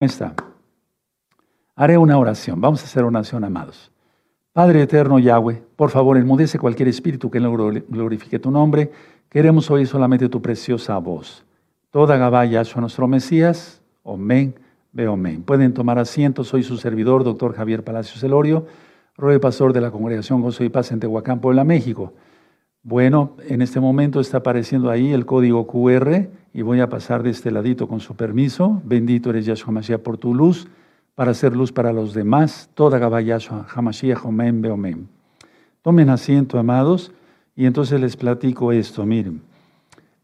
está. Haré una oración. Vamos a hacer oración, amados. Padre eterno Yahweh, por favor, enmudece cualquier espíritu que glorifique tu nombre. Queremos oír solamente tu preciosa voz. Toda Gabaya, Yahshua nuestro Mesías. Amén. Veo amén. Pueden tomar asiento. Soy su servidor, doctor Javier Palacios Elorio, roe pastor de la Congregación Gozo y Paz en Tehuacán, Puebla, México. Bueno, en este momento está apareciendo ahí el código QR y voy a pasar de este ladito con su permiso. Bendito eres Yahshua Mashiach por tu luz, para hacer luz para los demás. Toda Gabá Yahshua, Hamashiach, Omen, Beomen. Tomen asiento, amados, y entonces les platico esto. Miren,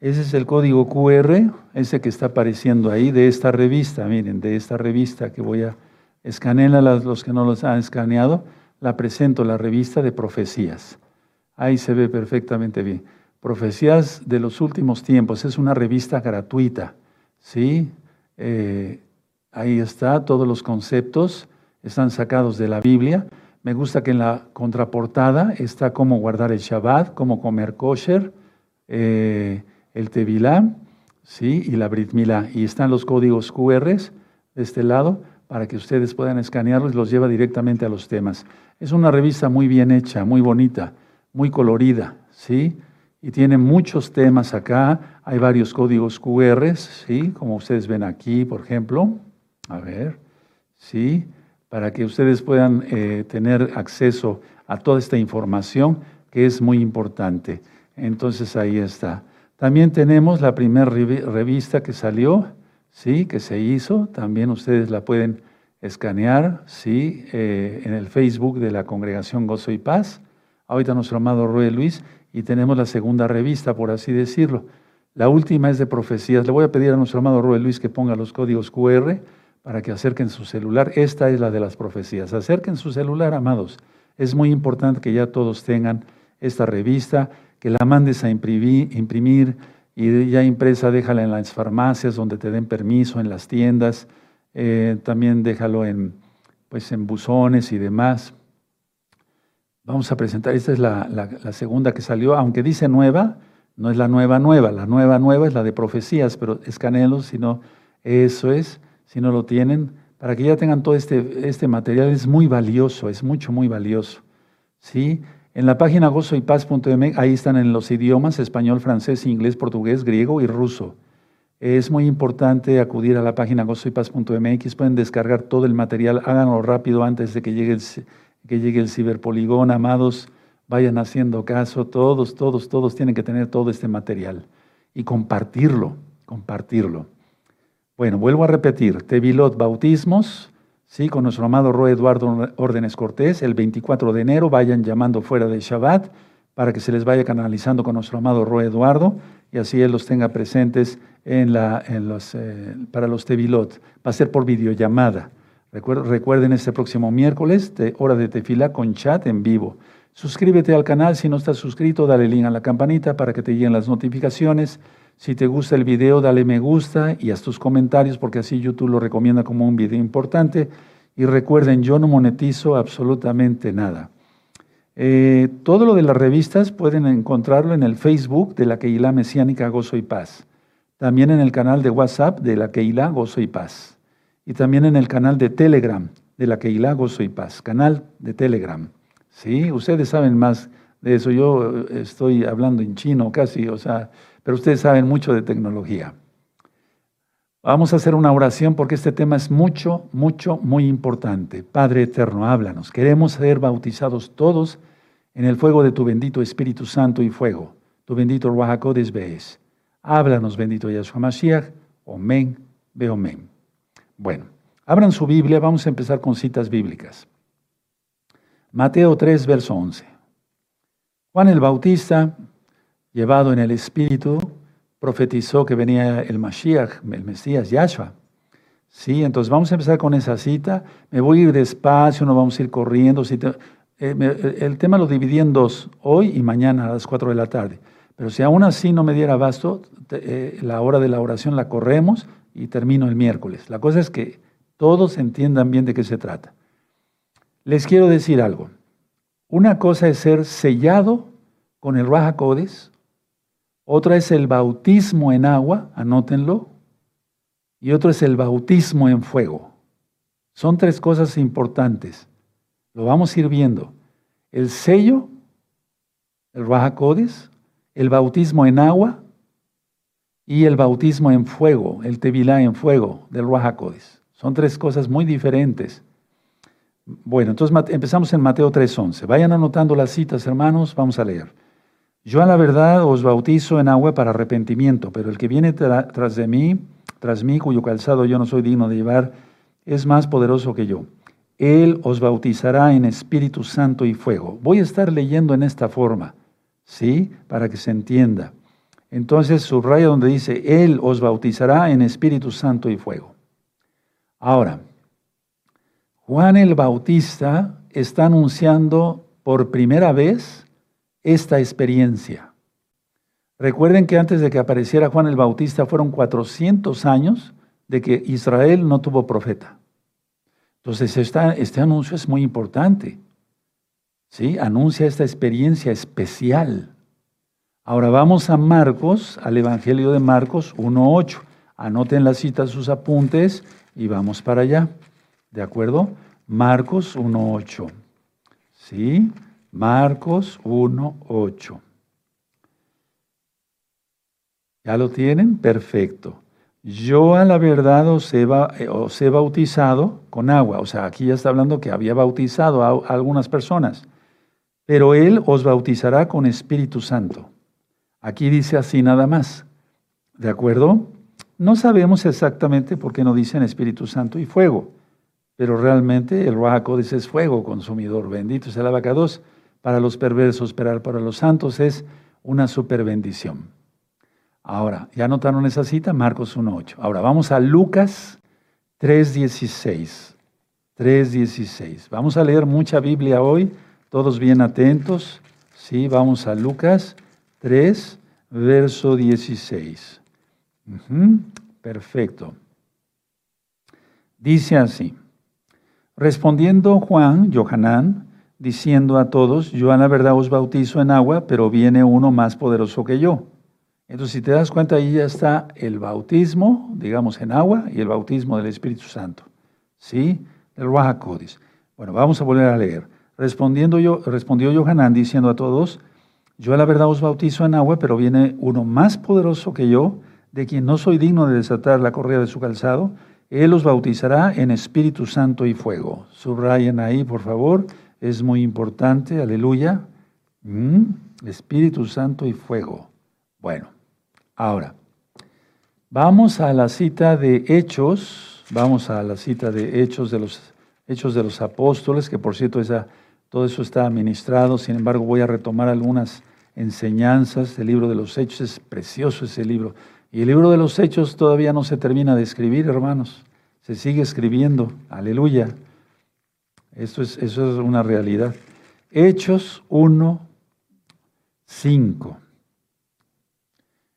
ese es el código QR, ese que está apareciendo ahí de esta revista. Miren, de esta revista que voy a escanear a los que no los han escaneado. La presento, la revista de profecías. Ahí se ve perfectamente bien. Profecías de los últimos tiempos, es una revista gratuita, ¿sí? Eh, ahí está, todos los conceptos están sacados de la Biblia. Me gusta que en la contraportada está cómo guardar el Shabbat, cómo comer kosher, eh, el Tevilá, ¿sí? Y la Brit Milá. Y están los códigos QR de este lado para que ustedes puedan escanearlos y los lleva directamente a los temas. Es una revista muy bien hecha, muy bonita, muy colorida, ¿sí? Y tiene muchos temas acá. Hay varios códigos QR, ¿sí? Como ustedes ven aquí, por ejemplo. A ver, ¿sí? Para que ustedes puedan eh, tener acceso a toda esta información que es muy importante. Entonces ahí está. También tenemos la primera revista que salió, ¿sí? Que se hizo. También ustedes la pueden escanear, ¿sí? Eh, en el Facebook de la Congregación Gozo y Paz. Ahorita nuestro amado Roy Luis y tenemos la segunda revista, por así decirlo. La última es de profecías. Le voy a pedir a nuestro amado Rubén Luis que ponga los códigos QR para que acerquen su celular. Esta es la de las profecías. Acerquen su celular, amados. Es muy importante que ya todos tengan esta revista, que la mandes a imprimir, y ya impresa déjala en las farmacias donde te den permiso, en las tiendas. Eh, también déjalo en, pues, en buzones y demás Vamos a presentar, esta es la, segunda que salió, aunque dice nueva, no es la nueva nueva, la nueva nueva es la de profecías, pero escaneenlo si no, eso es, si no lo tienen, para que ya tengan todo este, este material, es muy valioso, es mucho, muy valioso. ¿Sí? En la página gozoypaz.mx, ahí están en los idiomas español, francés, inglés, portugués, griego y ruso. Es muy importante acudir a la página gozoypaz.mx, pueden descargar todo el material, háganlo rápido antes de que llegue el que llegue el ciberpoligón, amados, vayan haciendo caso, todos, todos, todos tienen que tener todo este material y compartirlo, compartirlo. Bueno, vuelvo a repetir, Tevilot Bautismos, sí, con nuestro amado Roe Eduardo Órdenes Cortés, el 24 de enero, vayan llamando fuera de Shabbat para que se les vaya canalizando con nuestro amado Roe Eduardo y así él los tenga presentes en la, en los, eh, para los Tevilot. Va a ser por videollamada. Recuerden este próximo miércoles, de hora de tefila con chat en vivo. Suscríbete al canal si no estás suscrito, dale link a la campanita para que te lleguen las notificaciones. Si te gusta el video, dale me gusta y haz tus comentarios porque así YouTube lo recomienda como un video importante. Y recuerden, yo no monetizo absolutamente nada. Eh, todo lo de las revistas pueden encontrarlo en el Facebook de la Keilah Mesiánica Gozo y Paz. También en el canal de WhatsApp de la Keilah Gozo y Paz y también en el canal de Telegram de la Keilah Gozo y Paz, canal de Telegram. Sí, ustedes saben más de eso. Yo eh, estoy hablando en chino casi, o sea, pero ustedes saben mucho de tecnología. Vamos a hacer una oración porque este tema es mucho, mucho, muy importante. Padre eterno, háblanos. Queremos ser bautizados todos en el fuego de tu bendito Espíritu Santo y fuego, tu bendito Ruach HaKodesh Háblanos, bendito Yahshua Mashiach. Omen, ve omen. Bueno, abran su Biblia, vamos a empezar con citas bíblicas. Mateo 3, verso 11. Juan el Bautista, llevado en el Espíritu, profetizó que venía el Mashiach, el Mesías, Yahshua. Sí, entonces vamos a empezar con esa cita. Me voy a ir despacio, no vamos a ir corriendo. Eh, el tema lo dividí en dos, hoy y mañana a las 4 de la tarde. Pero si aún así no me diera abasto, eh, la hora de la oración la corremos y termino el miércoles. La cosa es que todos entiendan bien de qué se trata. Les quiero decir algo. Una cosa es ser sellado con el Raja otra es el bautismo en agua, anótenlo, y otro es el bautismo en fuego. Son tres cosas importantes. Lo vamos a ir viendo. El sello, el Raja el bautismo en agua y el bautismo en fuego, el Tevilá en fuego del Raja Son tres cosas muy diferentes. Bueno, entonces empezamos en Mateo 3.11. Vayan anotando las citas, hermanos, vamos a leer. Yo a la verdad os bautizo en agua para arrepentimiento, pero el que viene tras de mí, tras mí, cuyo calzado yo no soy digno de llevar, es más poderoso que yo. Él os bautizará en Espíritu Santo y fuego. Voy a estar leyendo en esta forma, ¿sí? Para que se entienda. Entonces subraya donde dice, Él os bautizará en Espíritu Santo y fuego. Ahora, Juan el Bautista está anunciando por primera vez esta experiencia. Recuerden que antes de que apareciera Juan el Bautista fueron 400 años de que Israel no tuvo profeta. Entonces este anuncio es muy importante. ¿sí? Anuncia esta experiencia especial. Ahora vamos a Marcos, al Evangelio de Marcos 1.8. Anoten la cita, sus apuntes y vamos para allá. ¿De acuerdo? Marcos 1.8. ¿Sí? Marcos 1.8. ¿Ya lo tienen? Perfecto. Yo a la verdad os he, bautizado con agua. O sea, aquí ya está hablando que había bautizado a algunas personas. Pero Él os bautizará con Espíritu Santo. Aquí dice así nada más. ¿De acuerdo? No sabemos exactamente por qué no dicen Espíritu Santo y fuego, pero realmente el dice es fuego consumidor. Bendito sea el abacados. Para los perversos, pero para los santos es una super bendición. Ahora, ¿ya notaron esa cita? Marcos 1.8. Ahora vamos a Lucas 3.16. 3.16. Vamos a leer mucha Biblia hoy, todos bien atentos. Sí, vamos a Lucas 3, verso 16. Perfecto. Dice así, respondiendo Juan, Johanán, diciendo a todos, yo a la verdad os bautizo en agua, pero viene uno más poderoso que yo entonces, si te das cuenta, ahí ya está el bautismo, digamos, en agua y el bautismo del Espíritu Santo. ¿Sí? El Ruach Bueno, vamos a volver a leer. Respondiendo yo, respondió Johanán diciendo a todos, yo a la verdad os bautizo en agua, pero viene uno más poderoso que yo, de quien no soy digno de desatar la correa de su calzado. Él os bautizará en Espíritu Santo y fuego. Subrayen ahí, por favor. Es muy importante. Aleluya. Mm, Espíritu Santo y fuego. Bueno. Ahora, vamos a la cita de Hechos, vamos a la cita de Hechos de los, Hechos de los Apóstoles, que por cierto esa, todo eso está administrado, sin embargo voy a retomar algunas enseñanzas del libro de los Hechos, es precioso ese libro. Y el libro de los Hechos todavía no se termina de escribir, hermanos, se sigue escribiendo, aleluya. Esto es, eso es una realidad. Hechos 1, 5.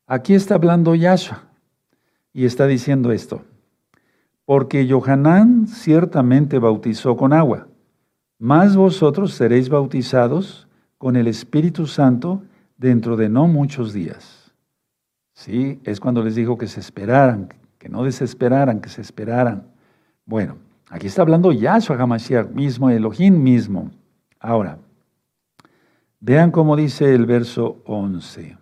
Aquí está hablando Yahshua y está diciendo esto. Porque Johanán ciertamente bautizó con agua, mas vosotros seréis bautizados con el Espíritu Santo dentro de no muchos días. Sí, es cuando les dijo que se esperaran, que no desesperaran, que se esperaran. Bueno, aquí está hablando Yahshua Hamashiach mismo, Elohim mismo. Ahora, vean cómo dice el verso 11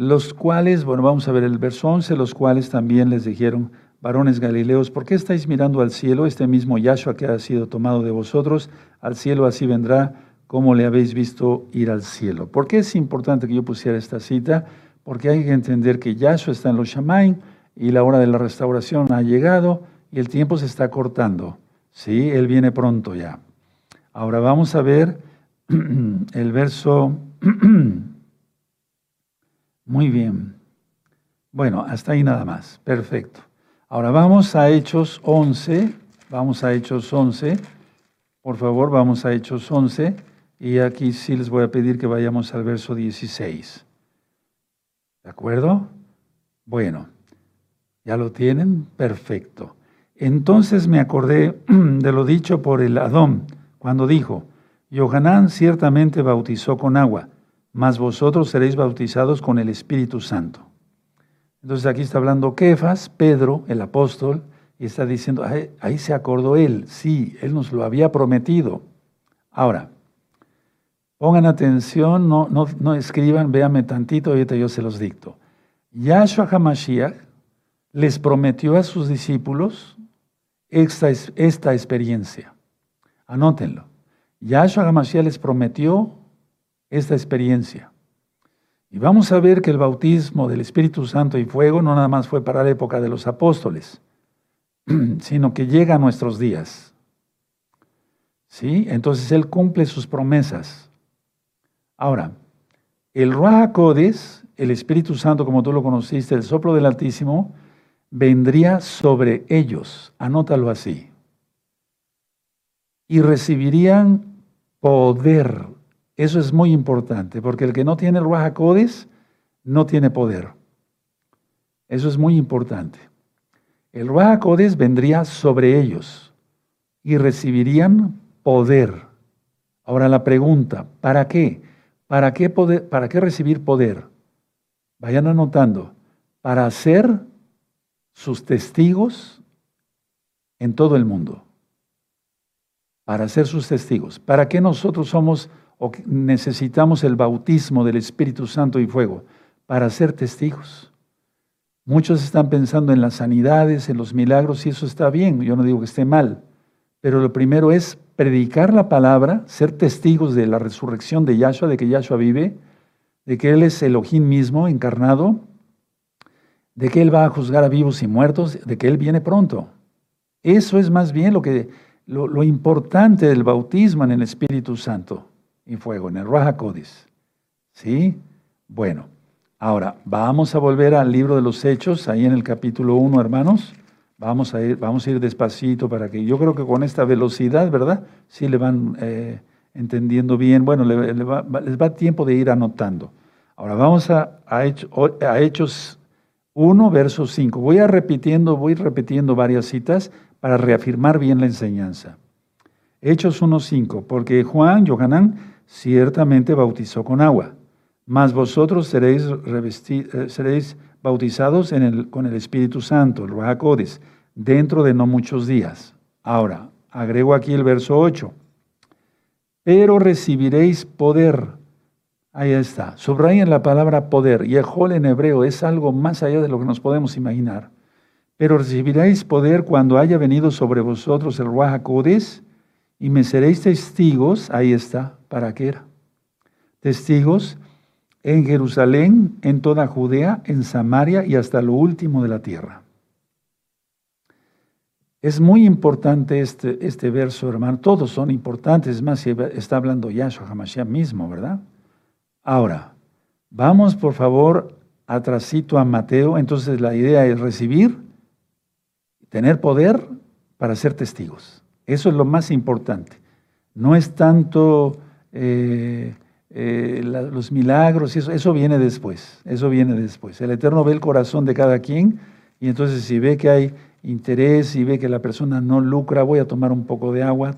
los cuales, bueno, vamos a ver el verso 11, los cuales también les dijeron, varones galileos, ¿por qué estáis mirando al cielo? Este mismo Yahshua que ha sido tomado de vosotros, al cielo así vendrá, como le habéis visto ir al cielo. ¿Por qué es importante que yo pusiera esta cita? Porque hay que entender que Yahshua está en los Shamaim y la hora de la restauración ha llegado y el tiempo se está cortando. Sí, Él viene pronto ya. Ahora vamos a ver el verso Muy bien. Bueno, hasta ahí nada más. Perfecto. Ahora vamos a Hechos 11. Vamos a Hechos 11. Por favor, vamos a Hechos 11. Y aquí sí les voy a pedir que vayamos al verso 16. ¿De acuerdo? Bueno, ¿ya lo tienen? Perfecto. Entonces me acordé de lo dicho por el Adón, cuando dijo, Yohanan ciertamente bautizó con agua mas vosotros seréis bautizados con el Espíritu Santo. Entonces aquí está hablando Kefas, Pedro, el apóstol, y está diciendo, ahí, se acordó él, sí, él nos lo había prometido. Ahora, pongan atención, no, no, no escriban, véanme tantito, ahorita yo se los dicto. Yahshua HaMashiach les prometió a sus discípulos esta, esta experiencia. Anótenlo. Yahshua HaMashiach les prometió esta experiencia. Y vamos a ver que el bautismo del Espíritu Santo y fuego no nada más fue para la época de los apóstoles, sino que llega a nuestros días. ¿Sí? Entonces Él cumple sus promesas. Ahora, el Ruach el Espíritu Santo, como tú lo conociste, el soplo del Altísimo, vendría sobre ellos. Anótalo así. Y recibirían poder eso es muy importante, porque el que no tiene Ruach no tiene poder. Eso es muy importante. El Ruach vendría sobre ellos y recibirían poder. Ahora la pregunta, ¿para qué? ¿Para qué, poder, ¿Para qué recibir poder? Vayan anotando, para ser sus testigos en todo el mundo. Para ser sus testigos. ¿Para qué nosotros somos o necesitamos el bautismo del Espíritu Santo y fuego para ser testigos. Muchos están pensando en las sanidades, en los milagros, y eso está bien, yo no digo que esté mal, pero lo primero es predicar la palabra, ser testigos de la resurrección de Yahshua, de que Yahshua vive, de que Él es Elohim mismo encarnado, de que Él va a juzgar a vivos y muertos, de que Él viene pronto. Eso es más bien lo, que, lo, lo importante del bautismo en el Espíritu Santo y fuego, en el Raja Codis. ¿Sí? Bueno, ahora vamos a volver al libro de los Hechos, ahí en el capítulo 1, hermanos. Vamos a ir, vamos a ir despacito para que yo creo que con esta velocidad, ¿verdad? Sí le van eh, entendiendo bien. Bueno, les va tiempo de ir anotando. Ahora vamos a, a, a Hechos 1, verso 5. Voy a repitiendo, voy repitiendo varias citas para reafirmar bien la enseñanza. Hechos 1.5, porque Juan, Yohanan, ciertamente bautizó con agua, mas vosotros seréis, eh, seréis bautizados en el, con el Espíritu Santo, el Ruajacodes, dentro de no muchos días. Ahora, agrego aquí el verso 8. Pero recibiréis poder. Ahí está. Subrayen la palabra poder. Y Ejol en hebreo es algo más allá de lo que nos podemos imaginar. Pero recibiréis poder cuando haya venido sobre vosotros el Ruajacodes y me seréis testigos, ahí está, ¿para qué era? Testigos en Jerusalén, en toda Judea, en Samaria y hasta lo último de la tierra. Es muy importante este, este verso, hermano. Todos son importantes, es más, está hablando Yahshua Hamashiach mismo, ¿verdad? Ahora, vamos por favor atrasito a Mateo. Entonces la idea es recibir, tener poder para ser testigos. Eso es lo más importante. No es tanto eh, eh, los milagros, eso, eso viene después, eso viene después. El Eterno ve el corazón de cada quien y entonces si ve que hay interés y ve que la persona no lucra, voy a tomar un poco de agua,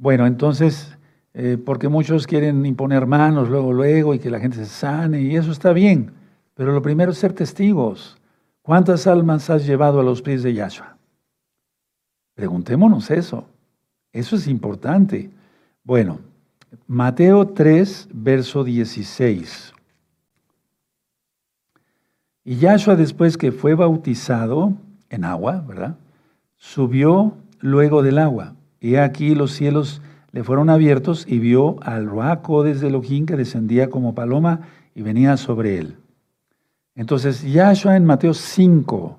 Bueno, entonces eh, porque muchos quieren imponer manos luego, luego, y que la gente se sane, y eso está bien. Pero lo primero es ser testigos. ¿Cuántas almas has llevado a los pies de Yahshua? Preguntémonos eso. Eso es importante. Bueno, Mateo 3, verso 16. Y Yahshua, después que fue bautizado en agua, ¿verdad? Subió luego del agua. Y aquí los cielos le fueron abiertos y vio al Ruaco desde Elohim que descendía como paloma y venía sobre él. Entonces, Yahshua en Mateo 5,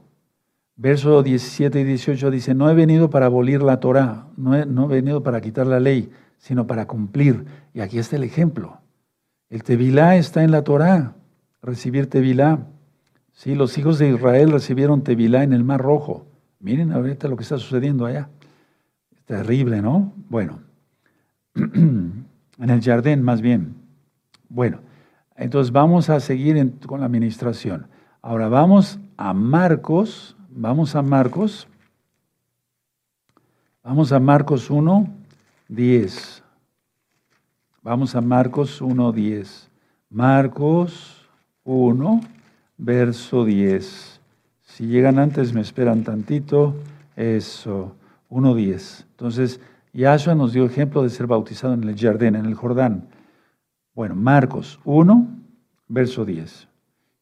versos 17 y 18 dice, no he venido para abolir la Torah, no he, no he venido para quitar la ley, sino para cumplir. Y aquí está el ejemplo. El Tevilá está en la Torah, recibir Tevilá. Sí, los hijos de Israel recibieron Tevilá en el Mar Rojo. Miren ahorita lo que está sucediendo allá. Terrible, ¿no? Bueno, en el jardín más bien. Bueno, entonces vamos a seguir con la administración. Ahora vamos a Marcos, vamos a Marcos, Vamos a Marcos 1, 10. Vamos a Marcos 1, 10. Marcos 1, verso 10. Si llegan antes, me esperan tantito. Eso, 1, 10. Entonces, Yahshua nos dio ejemplo de ser bautizado en el Jardín, en el Jordán. Bueno, Marcos 1, verso 10.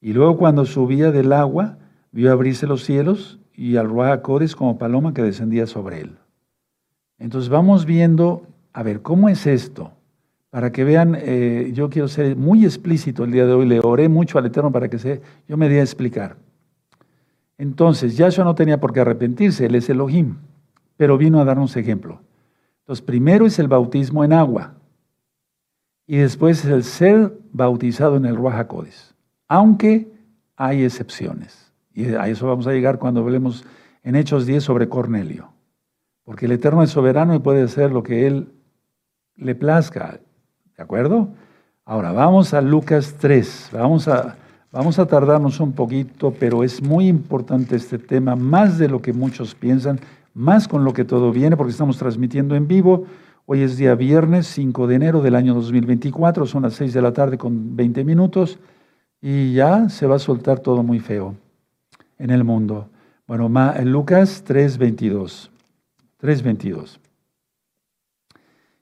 Y luego cuando subía del agua, vio abrirse los cielos y al Ruach Codes como paloma que descendía sobre él. Entonces vamos viendo, a ver, ¿cómo es esto? Para que vean, eh, yo quiero ser muy explícito el día de hoy, le oré mucho al Eterno para que se, yo me dé a explicar. Entonces, Yahshua no tenía por qué arrepentirse, él es Elohim, pero vino a darnos ejemplo. Entonces, primero es el bautismo en agua y después es el ser bautizado en el Ruach aunque hay excepciones. Y a eso vamos a llegar cuando hablemos en Hechos 10 sobre Cornelio. Porque el Eterno es soberano y puede hacer lo que Él le plazca. ¿De acuerdo? Ahora, vamos a Lucas 3. Vamos a, vamos a tardarnos un poquito, pero es muy importante este tema, más de lo que muchos piensan más con lo que todo viene, porque estamos transmitiendo en vivo. Hoy es día viernes 5 de enero del año 2024, son las 6 de la tarde con 20 minutos y ya se va a soltar todo muy feo en el mundo. Bueno, en Lucas 3:22. 3:22.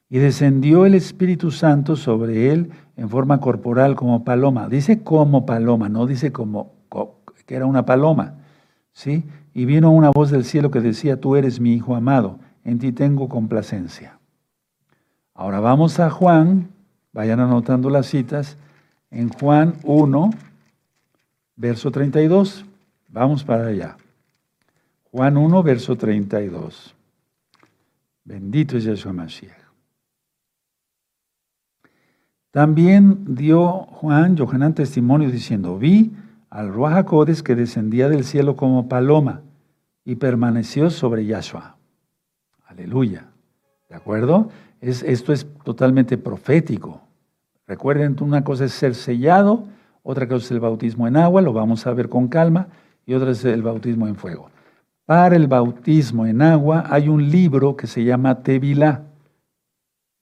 Y descendió el Espíritu Santo sobre él en forma corporal como paloma. Dice como paloma, no dice como que era una paloma. ¿Sí? Y vino una voz del cielo que decía, tú eres mi Hijo amado, en ti tengo complacencia. Ahora vamos a Juan, vayan anotando las citas, en Juan 1, verso 32. Vamos para allá. Juan 1, verso 32. Bendito es Yeshua Mashiach. También dio Juan, Johanán, testimonio diciendo, vi al Ruajacodes que descendía del cielo como paloma y permaneció sobre Yahshua. Aleluya. ¿De acuerdo? Es, esto es totalmente profético. Recuerden, una cosa es ser sellado, otra cosa es el bautismo en agua, lo vamos a ver con calma, y otra es el bautismo en fuego. Para el bautismo en agua hay un libro que se llama Tevilá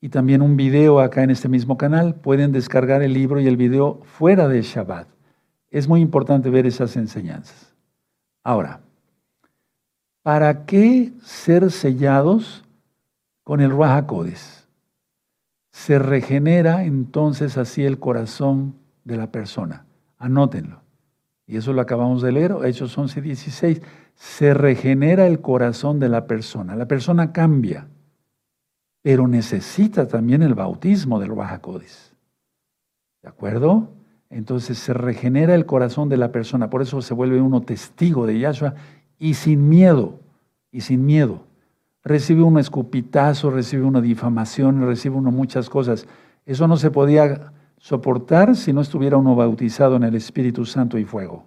y también un video acá en este mismo canal. Pueden descargar el libro y el video fuera de Shabbat. Es muy importante ver esas enseñanzas. Ahora, ¿Para qué ser sellados con el Ruach Se regenera entonces así el corazón de la persona. Anótenlo. Y eso lo acabamos de leer, Hechos 11, 16. Se regenera el corazón de la persona. La persona cambia, pero necesita también el bautismo del Ruach ¿De acuerdo? Entonces se regenera el corazón de la persona. Por eso se vuelve uno testigo de Yahshua y sin miedo, y sin miedo. Recibe un escupitazo, recibe una difamación, recibe uno muchas cosas. Eso no se podía soportar si no estuviera uno bautizado en el Espíritu Santo y fuego.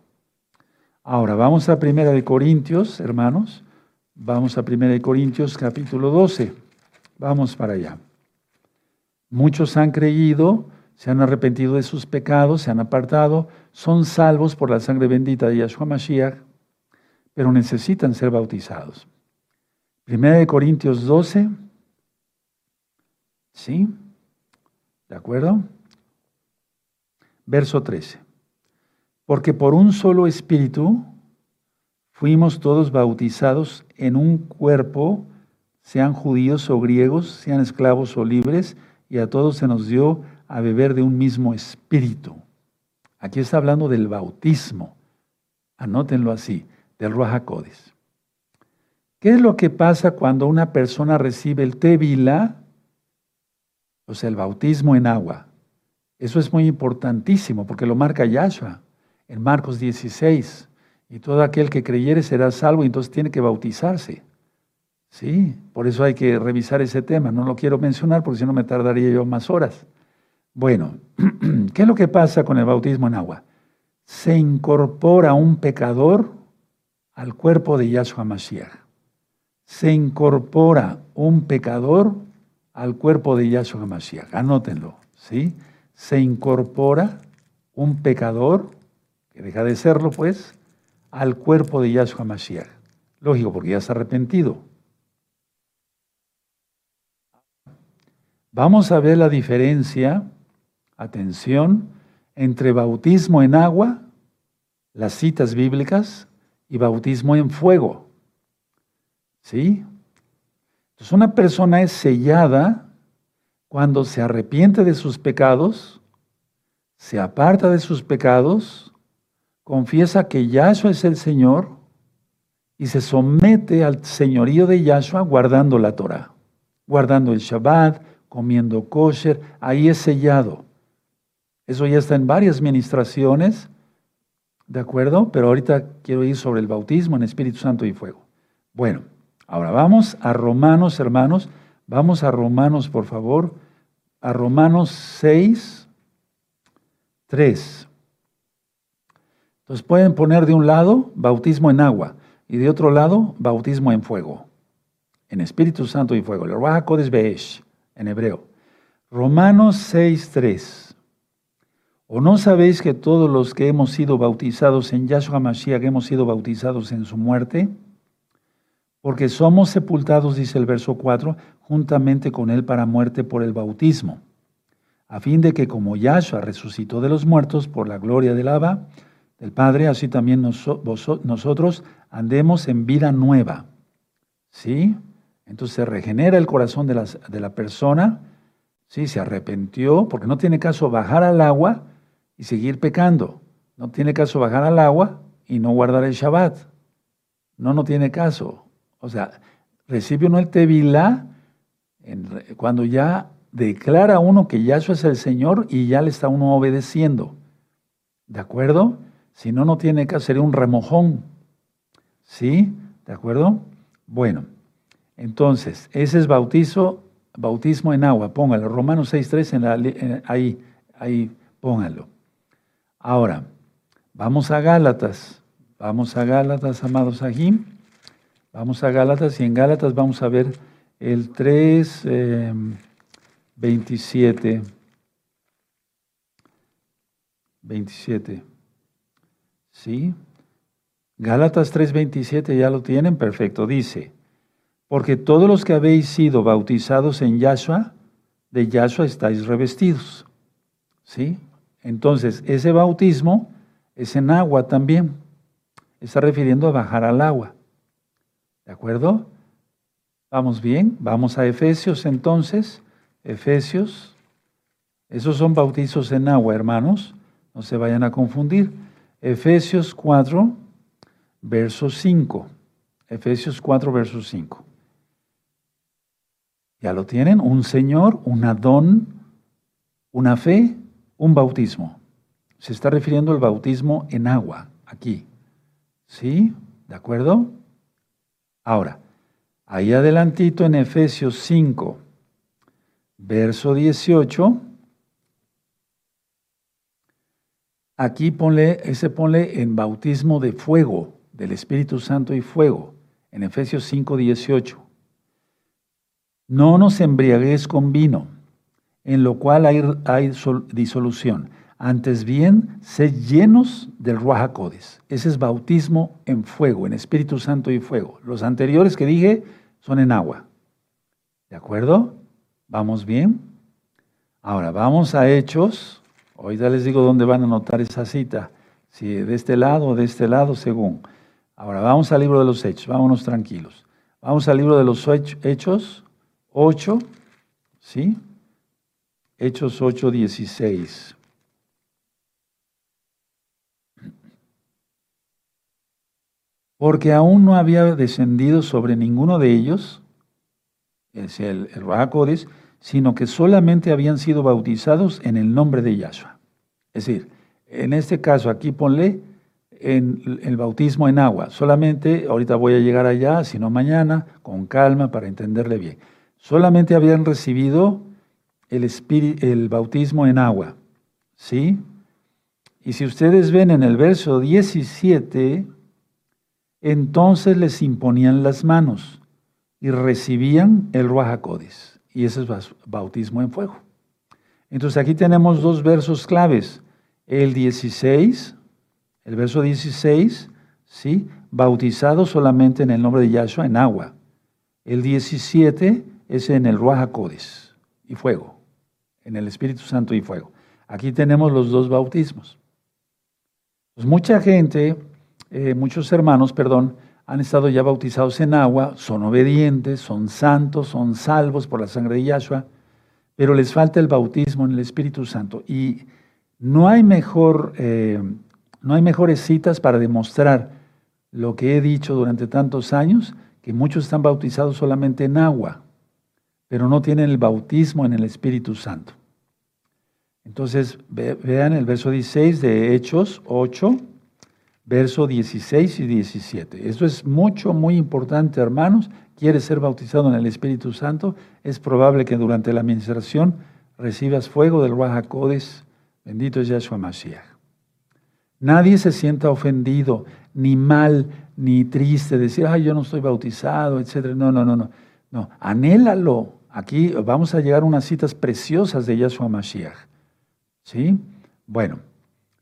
Ahora, vamos a Primera de Corintios, hermanos. Vamos a Primera de Corintios capítulo 12. Vamos para allá. Muchos han creído, se han arrepentido de sus pecados, se han apartado, son salvos por la sangre bendita de Yahshua Mashiach pero necesitan ser bautizados. Primera de Corintios 12, ¿sí? ¿De acuerdo? Verso 13. Porque por un solo espíritu fuimos todos bautizados en un cuerpo, sean judíos o griegos, sean esclavos o libres, y a todos se nos dio a beber de un mismo espíritu. Aquí está hablando del bautismo. Anótenlo así del Ruach ¿Qué es lo que pasa cuando una persona recibe el Tevila, o sea, el bautismo en agua? Eso es muy importantísimo porque lo marca Yahshua en Marcos 16. Y todo aquel que creyere será salvo y entonces tiene que bautizarse. Sí, por eso hay que revisar ese tema. No lo quiero mencionar porque si no me tardaría yo más horas. Bueno, ¿qué es lo que pasa con el bautismo en agua? Se incorpora un pecador al cuerpo de Yahshua Mashiach. Se incorpora un pecador al cuerpo de Yahshua Mashiach. Anótenlo, ¿sí? Se incorpora un pecador, que deja de serlo, pues, al cuerpo de Yahshua Mashiach. Lógico, porque ya se ha arrepentido. Vamos a ver la diferencia, atención, entre bautismo en agua, las citas bíblicas, y bautismo en fuego. ¿Sí? Entonces una persona es sellada cuando se arrepiente de sus pecados, se aparta de sus pecados, confiesa que Yahshua es el Señor y se somete al señorío de Yahshua guardando la Torah, guardando el Shabbat, comiendo kosher, ahí es sellado. Eso ya está en varias ministraciones, ¿de acuerdo? Pero ahorita quiero ir sobre el bautismo en Espíritu Santo y fuego. Bueno, ahora vamos a Romanos, hermanos, vamos a Romanos, por favor, a Romanos 6, 3. Entonces pueden poner de un lado bautismo en agua y de otro lado bautismo en fuego, en Espíritu Santo y fuego. El Ruach Be'esh, en hebreo. Romanos 6, 3. ¿O no sabéis que todos los que hemos sido bautizados en Yahshua Mashiach hemos sido bautizados en su muerte? Porque somos sepultados, dice el verso 4, juntamente con él para muerte por el bautismo, a fin de que como Yahshua resucitó de los muertos por la gloria del Abba, del Padre, así también nosotros andemos en vida nueva. ¿Sí? Entonces se regenera el corazón de, de la persona, ¿sí? Se arrepintió, porque no tiene caso bajar al agua y seguir pecando. No tiene caso bajar al agua y no guardar el Shabbat. No, no tiene caso. O sea, recibe uno el Tevilá cuando ya declara uno que Yahshua es el Señor y ya le está uno obedeciendo. ¿De acuerdo? Si no, no tiene caso, sería un remojón. ¿Sí? ¿De acuerdo? Bueno, entonces, ese es bautizo, bautismo en agua. Póngalo, Romanos 6.3 en la, ahí, ahí, póngalo. Ahora, vamos a Gálatas. Vamos a Gálatas, amados Ajim. Vamos a Gálatas y en Gálatas vamos a ver el 3, 27. 27. ¿Sí? Gálatas 3:27 ya lo tienen, perfecto. Dice, porque todos los que habéis sido bautizados en Yahshua, de Yahshua estáis revestidos. ¿Sí? Entonces, ese bautismo es en agua también. Está refiriendo a bajar al agua. ¿De acuerdo? ¿Vamos bien? Vamos a Efesios entonces. Efesios. Esos son bautizos en agua, hermanos. No se vayan a confundir. Efesios 4, verso 5. Efesios 4, verso 5. ¿Ya lo tienen? Un Señor, un Adón, una fe un bautismo. Se está refiriendo al bautismo en agua, aquí. ¿Sí? ¿De acuerdo? Ahora, ahí adelantito en Efesios 5, verso 18, aquí ponle, ese ponle en bautismo de fuego, del Espíritu Santo y fuego, en Efesios 5, 18. No nos embriaguéis con vino en lo cual hay, disolución. Antes bien, sed llenos del Ruach Ese es bautismo en fuego, en Espíritu Santo y fuego. Los anteriores que dije son en agua. ¿De acuerdo? ¿Vamos bien? Ahora, vamos a Hechos. Hoy ya les digo dónde van a anotar esa cita. Si de este lado o de este lado, según. Ahora, vamos al libro de los Hechos. Vámonos tranquilos. Vamos al libro de los Hechos 8. ¿Sí? Hechos 8:16. Porque aún no había descendido sobre ninguno de ellos, es el, el sino que solamente habían sido bautizados en el nombre de Yahshua. Es decir, en este caso aquí ponle en el bautismo en agua. Solamente, ahorita voy a llegar allá, sino mañana, con calma para entenderle bien. Solamente habían recibido el, el bautismo en agua. ¿Sí? Y si ustedes ven en el verso 17, entonces les imponían las manos y recibían el Ruajacodes. Y ese es bautismo en fuego. Entonces aquí tenemos dos versos claves. El 16, el verso 16, ¿sí? Bautizado solamente en el nombre de Yahshua en agua. El 17 es en el Ruajacodes y fuego, en el Espíritu Santo y fuego. Aquí tenemos los dos bautismos. Pues mucha gente, eh, muchos hermanos, perdón, han estado ya bautizados en agua, son obedientes, son santos, son salvos por la sangre de Yahshua, pero les falta el bautismo en el Espíritu Santo. Y no hay, mejor, eh, no hay mejores citas para demostrar lo que he dicho durante tantos años, que muchos están bautizados solamente en agua, pero no tienen el bautismo en el Espíritu Santo. Entonces, vean el verso 16 de Hechos 8, verso 16 y 17. Esto es mucho, muy importante, hermanos. ¿Quieres ser bautizado en el Espíritu Santo? Es probable que durante la administración recibas fuego del Ruach Bendito es Yahshua Mashiach. Nadie se sienta ofendido, ni mal, ni triste, decir, ay, yo no estoy bautizado, etc. No, no, no, no. No, anhélalo. Aquí vamos a llegar a unas citas preciosas de Yahshua Mashiach. ¿Sí? Bueno,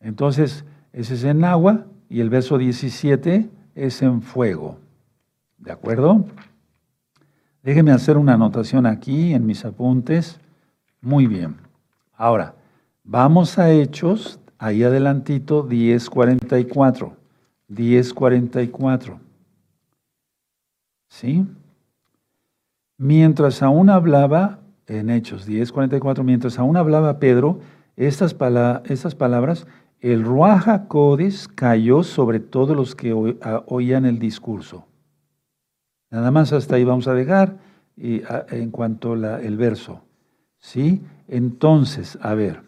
entonces, ese es en agua y el verso 17 es en fuego. ¿De acuerdo? Déjeme hacer una anotación aquí en mis apuntes. Muy bien. Ahora, vamos a Hechos, ahí adelantito, 10.44. 10.44. ¿Sí? Mientras aún hablaba, en Hechos 10.44, mientras aún hablaba Pedro, estas, palabras, el Ruaja Codis cayó sobre todos los que oían el discurso. Nada más hasta ahí vamos a dejar y, en cuanto al verso. ¿Sí? Entonces, a ver.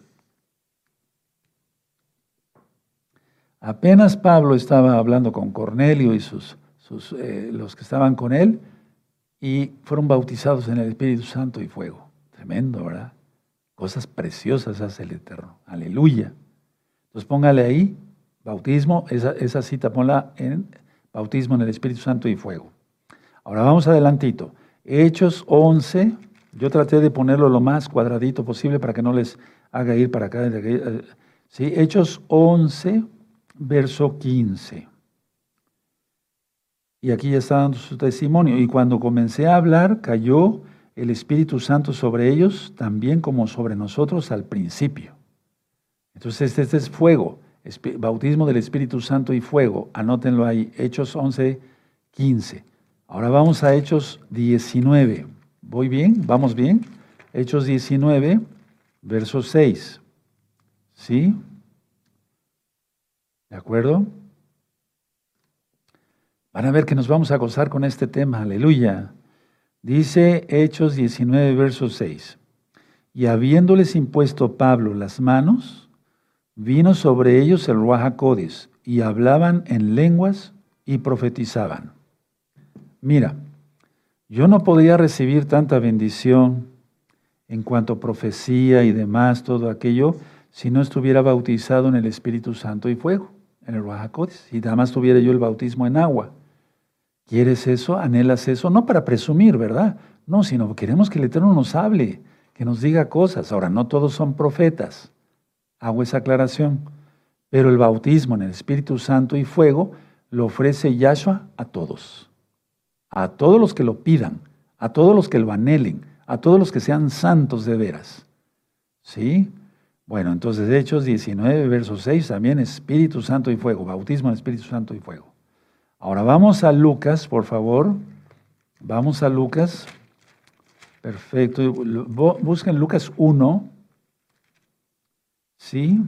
Apenas Pablo estaba hablando con Cornelio y sus, sus eh, los que estaban con él y fueron bautizados en el Espíritu Santo y fuego. Tremendo, ¿verdad? Cosas preciosas hace el Eterno. Aleluya. Entonces póngale ahí, bautismo, esa, esa cita ponla en bautismo en el Espíritu Santo y fuego. Ahora vamos adelantito. Hechos 11, yo traté de ponerlo lo más cuadradito posible para que no les haga ir para acá. Eh, ¿Sí? Hechos 11, verso 15. Y aquí ya está dando su testimonio. Y cuando comencé a hablar, cayó el Espíritu Santo sobre ellos, también como sobre nosotros al principio. Entonces, este es fuego, bautismo del Espíritu Santo y fuego. Anótenlo ahí, Hechos 11, 15. Ahora vamos a Hechos 19. ¿Voy bien? ¿Vamos bien? Hechos 19, verso 6. ¿Sí? ¿De acuerdo? Van a ver que nos vamos a gozar con este tema, aleluya. Dice Hechos 19, verso 6. Y habiéndoles impuesto Pablo las manos, vino sobre ellos el Ruajacodes, y hablaban en lenguas y profetizaban. Mira, yo no podía recibir tanta bendición en cuanto a profecía y demás, todo aquello, si no estuviera bautizado en el Espíritu Santo y fuego, en el Ruajacodes, y nada más tuviera yo el bautismo en agua. ¿Quieres eso? ¿Anhelas eso? No para presumir, ¿verdad? No, sino queremos que el Eterno nos hable, que nos diga cosas. Ahora, no todos son profetas. Hago esa aclaración. Pero el bautismo en el Espíritu Santo y fuego lo ofrece Yahshua a todos. A todos los que lo pidan, a todos los que lo anhelen, a todos los que sean santos de veras. ¿Sí? Bueno, entonces Hechos 19, verso 6, también Espíritu Santo y fuego, bautismo en Espíritu Santo y fuego. Ahora vamos a Lucas, por favor. Vamos a Lucas. Perfecto. Busquen Lucas 1. ¿Sí?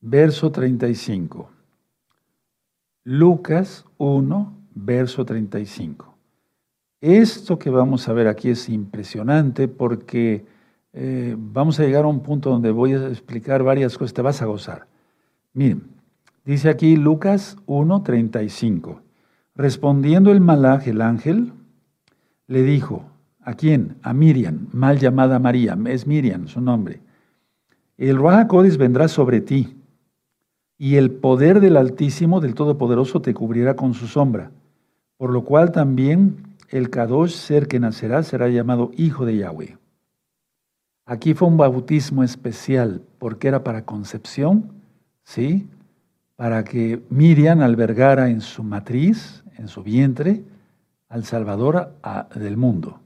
Verso 35. Lucas 1, verso 35. Esto que vamos a ver aquí es impresionante porque eh, vamos a llegar a un punto donde voy a explicar varias cosas, te vas a gozar. Miren, Dice aquí Lucas 1:35. Respondiendo el malaj, el ángel, le dijo, ¿a quién? A Miriam, mal llamada María, es Miriam su nombre. El Ruach vendrá sobre ti, y el poder del Altísimo, del Todopoderoso, te cubrirá con su sombra, por lo cual también el Kadosh, ser que nacerá, será llamado Hijo de Yahweh. Aquí fue un bautismo especial, porque era para concepción, ¿sí? Para que Miriam albergara en su matriz, en su vientre, al Salvador del mundo.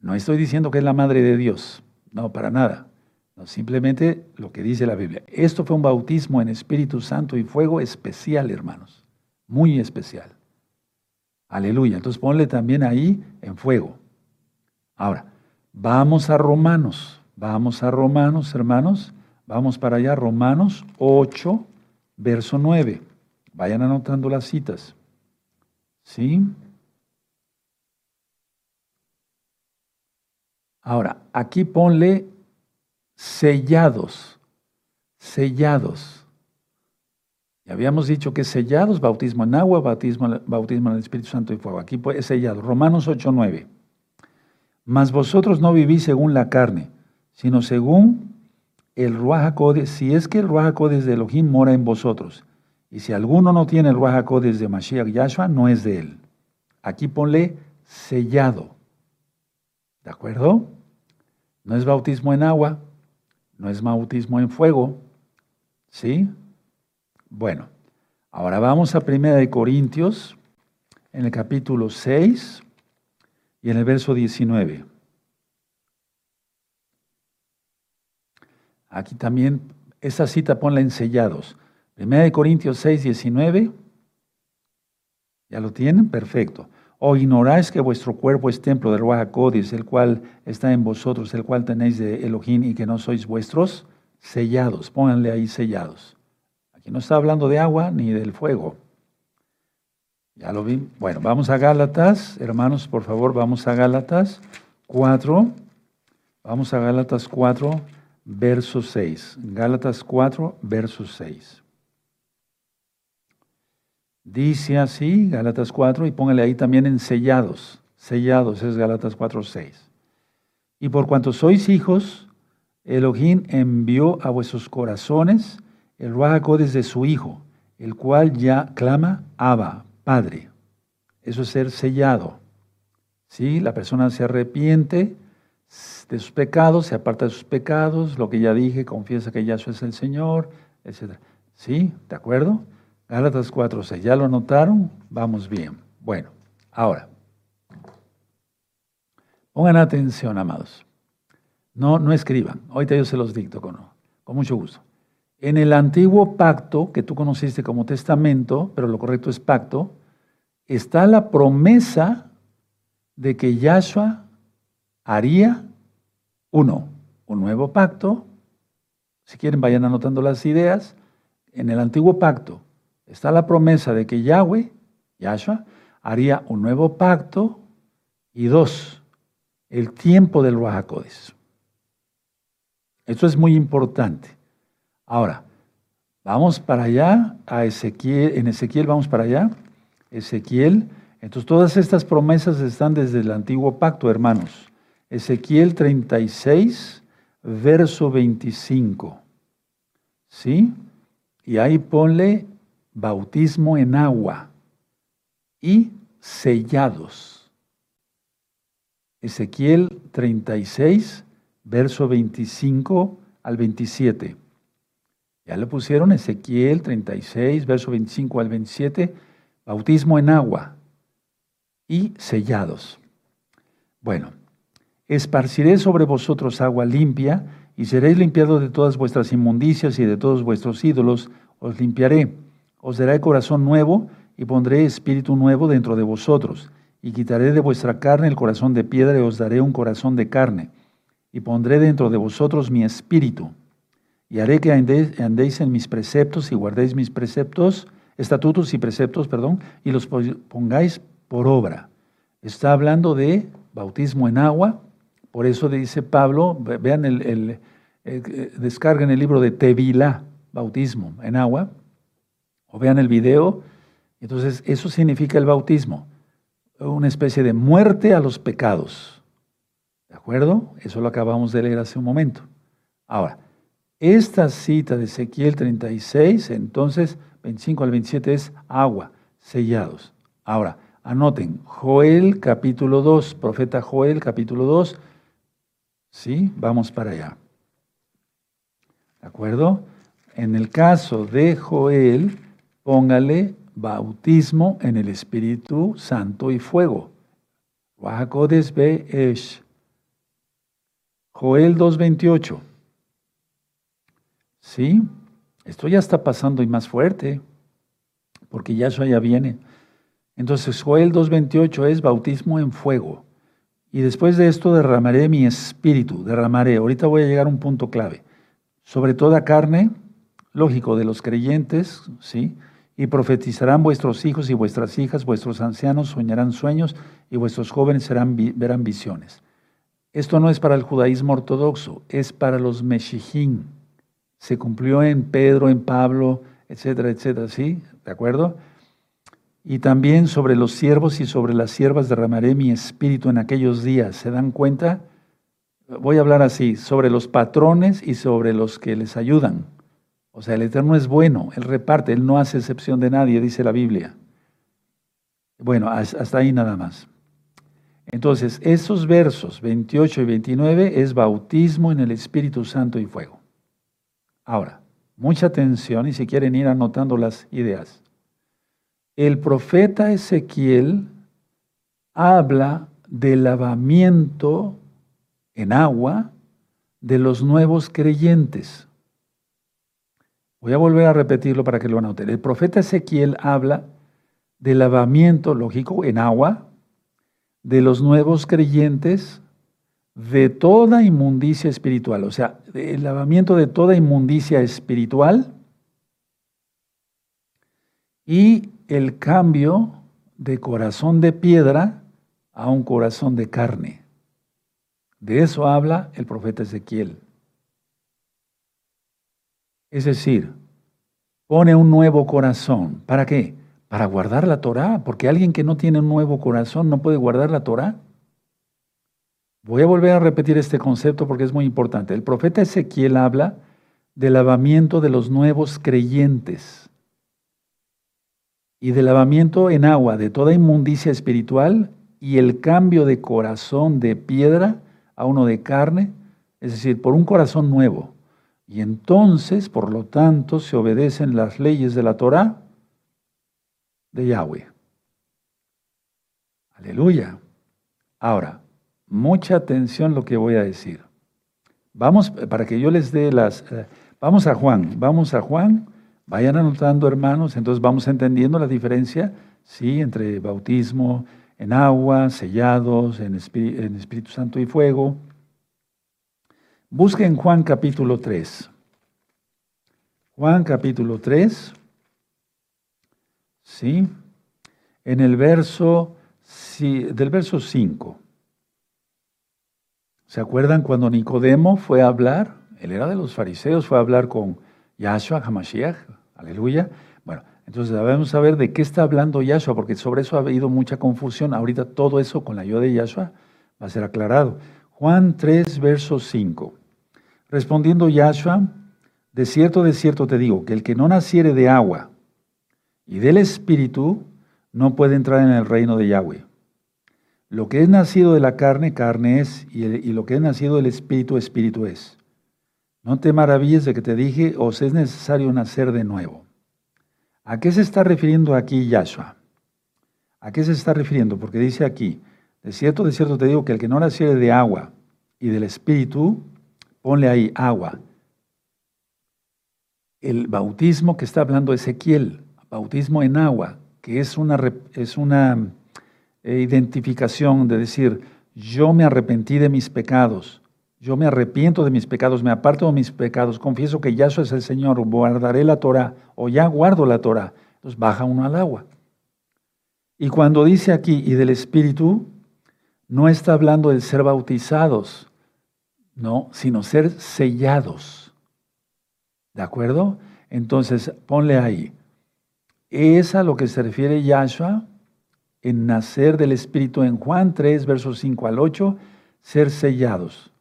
No estoy diciendo que es la madre de Dios, no, para nada. No, simplemente lo que dice la Biblia. Esto fue un bautismo en Espíritu Santo y fuego especial, hermanos, muy especial. Aleluya. Entonces ponle también ahí en fuego. Ahora, vamos a Romanos. Vamos a Romanos, hermanos. Vamos para allá, Romanos 8, verso 9. Vayan anotando las citas. ¿Sí? Ahora, aquí ponle sellados, sellados. Ya habíamos dicho que sellados, bautismo en agua, bautismo, bautismo en el Espíritu Santo y fuego. Aquí es sellado. Romanos 8, 9. Mas vosotros no vivís según la carne, sino según el Ruach si es que el Ruach de Elohim mora en vosotros. Y si alguno no tiene el Ruach de Mashiach Yahshua, no es de él. Aquí ponle sellado. ¿De acuerdo? No es bautismo en agua, no es bautismo en fuego. ¿Sí? Bueno, ahora vamos a Primera de Corintios, en el capítulo 6 y en el verso 19. Aquí también, esa cita ponla en sellados. Primera de Corintios 6, 19. ¿Ya lo tienen? Perfecto. ¿O ignoráis que vuestro cuerpo es templo del Ruach el cual está en vosotros, el cual tenéis de Elohim y que no sois vuestros? Sellados, pónganle ahí sellados. Aquí no está hablando de agua ni del fuego. Ya lo vi. Bueno, vamos a Gálatas, hermanos, por favor, vamos a Gálatas 4. Vamos a Gálatas 4, verso 6. Gálatas 4, verso 6. Dice así, Gálatas 4, y póngale ahí también en sellados. Sellados es Gálatas 4, 6. Y por cuanto sois hijos, Elohim envió a vuestros corazones el Ruach de su Hijo, el cual ya clama Abba, Padre. Eso es ser sellado. ¿Sí? La persona se arrepiente de sus pecados, se aparta de sus pecados, lo que ya dije, confiesa que Yahshua es el Señor, etc. ¿Sí? ¿De acuerdo? Gálatas 4.6. ¿Ya lo notaron? Vamos bien. Bueno, ahora. Pongan atención, amados. No, no escriban. Ahorita yo se los dicto con, con mucho gusto. En el antiguo pacto, que tú conociste como testamento, pero lo correcto es pacto, está la promesa de que Yahshua haría, uno, un nuevo pacto. Si quieren, vayan anotando las ideas. En el antiguo pacto, está la promesa de que Yahweh, Yahshua, haría un nuevo pacto y dos, el tiempo del Ruajacodes. Esto es muy importante. Ahora, vamos para allá, a Ezequiel, en Ezequiel vamos para allá, Ezequiel, entonces todas estas promesas están desde el antiguo pacto, hermanos. Ezequiel 36, verso 25. ¿Sí? Y ahí ponle bautismo en agua y sellados. Ezequiel 36, verso 25 al 27. Ya le pusieron Ezequiel 36, verso 25 al 27, bautismo en agua y sellados. Bueno, esparciré sobre vosotros agua limpia y seréis limpiados de todas vuestras inmundicias y de todos vuestros ídolos, os limpiaré os daré corazón nuevo y pondré espíritu nuevo dentro de vosotros. Y quitaré de vuestra carne el corazón de piedra y os daré un corazón de carne. Y pondré dentro de vosotros mi espíritu. Y haré que andéis, en mis preceptos y guardéis mis preceptos, estatutos y preceptos, perdón, y los pongáis por obra. Está hablando de bautismo en agua. Por eso dice Pablo, vean el, eh, descarguen el libro de Tevila, bautismo en agua, o vean el video. Entonces, eso significa el bautismo, una especie de muerte a los pecados. ¿De acuerdo? Eso lo acabamos de leer hace un momento. Ahora, esta cita de Ezequiel 36, entonces 25 al 27 es agua, sellados. Ahora, anoten, Joel capítulo 2, profeta Joel capítulo 2, ¿sí? Vamos para allá. ¿De acuerdo? En el caso de Joel, póngale bautismo en el Espíritu Santo y fuego. Joel 2.28. ¿Sí? Esto ya está pasando y más fuerte, porque ya eso ya viene. Entonces, Joel 2.28 es bautismo en fuego. Y después de esto derramaré mi espíritu, derramaré. Ahorita voy a llegar a un punto clave. Sobre toda carne, lógico, de los creyentes, ¿sí? Y profetizarán vuestros hijos y vuestras hijas, vuestros ancianos soñarán sueños y vuestros jóvenes verán visiones. Esto no es para el judaísmo ortodoxo, es para los mexijín. Se cumplió en Pedro, en Pablo, etcétera, etcétera, ¿sí? ¿De acuerdo? Y también sobre los siervos y sobre las siervas derramaré mi espíritu en aquellos días. ¿Se dan cuenta? Voy a hablar así, sobre los patrones y sobre los que les ayudan. O sea, el Eterno es bueno, Él reparte, Él no hace excepción de nadie, dice la Biblia. Bueno, hasta ahí nada más. Entonces, esos versos 28 y 29 es bautismo en el Espíritu Santo y fuego. Ahora, mucha atención y si quieren ir anotando las ideas. El profeta Ezequiel habla del lavamiento en agua de los nuevos creyentes. Voy a volver a repetirlo para que lo anoten. El profeta Ezequiel habla del lavamiento, lógico, en agua de los nuevos creyentes de toda inmundicia espiritual, o sea, el lavamiento de toda inmundicia espiritual y el cambio de corazón de piedra a un corazón de carne. De eso habla el profeta Ezequiel. Es decir, pone un nuevo corazón. ¿Para qué? Para guardar la Torah, porque alguien que no tiene un nuevo corazón no puede guardar la Torah. Voy a volver a repetir este concepto porque es muy importante. El profeta Ezequiel habla del lavamiento de los nuevos creyentes y del lavamiento en agua de toda inmundicia espiritual y el cambio de corazón de piedra a uno de carne, es decir, por un corazón nuevo. Y entonces, por lo tanto, se obedecen las leyes de la Torah de Yahweh. Aleluya. Ahora, mucha atención lo que voy a decir. Vamos, para que yo les dé las... Eh, vamos a Juan, vamos a Juan, vayan anotando hermanos, entonces vamos entendiendo la diferencia, ¿sí? Entre bautismo en agua, sellados, en, Espíritu Santo y fuego. Busquen Juan capítulo 3. Juan capítulo 3. ¿sí? En el verso, del verso 5. ¿Se acuerdan cuando Nicodemo fue a hablar? Él era de los fariseos, fue a hablar con Yahshua Hamashiach, aleluya. Bueno, entonces debemos saber de qué está hablando Yahshua, porque sobre eso ha habido mucha confusión. Ahorita todo eso con la ayuda de Yahshua va a ser aclarado. Juan 3, verso 5. Respondiendo Yahshua, de cierto, de cierto te digo, que el que no naciere de agua y del Espíritu no puede entrar en el reino de Yahweh. Lo que es nacido de la carne, carne es, y, lo que es nacido del Espíritu, Espíritu es. No te maravilles de que te dije, os es necesario nacer de nuevo. ¿A qué se está refiriendo aquí Yahshua? ¿A qué se está refiriendo? Porque dice aquí, de cierto, de cierto te digo que el que no naciere de agua y del Espíritu, ponle ahí agua. El bautismo que está hablando Ezequiel, bautismo en agua, que es una, es una eh, identificación de decir, yo me arrepentí de mis pecados, yo me arrepiento de mis pecados, me aparto de mis pecados, confieso que Yahshua es el Señor, guardaré la Torah, o ya guardo la Torah. Entonces baja uno al agua. Y cuando dice aquí, y del Espíritu, no está hablando de ser bautizados, no, sino ser sellados. ¿De acuerdo? Entonces, ponle ahí, es a lo que se refiere Yahshua en nacer del Espíritu en Juan 3, versos 5 al 8, ser sellados.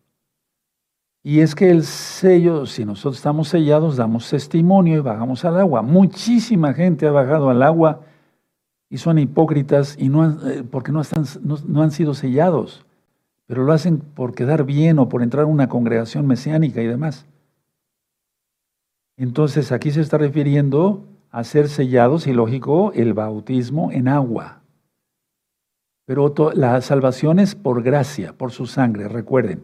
Y es que el sello, si nosotros estamos sellados, damos testimonio y bajamos al agua. Muchísima gente ha bajado al agua y son hipócritas y no eh, porque no, están, no han sido sellados, pero lo hacen por quedar bien o por entrar a una congregación mesiánica y demás. Entonces aquí se está refiriendo a ser sellados y lógico el bautismo en agua. Pero la salvación es por gracia, por su sangre, recuerden.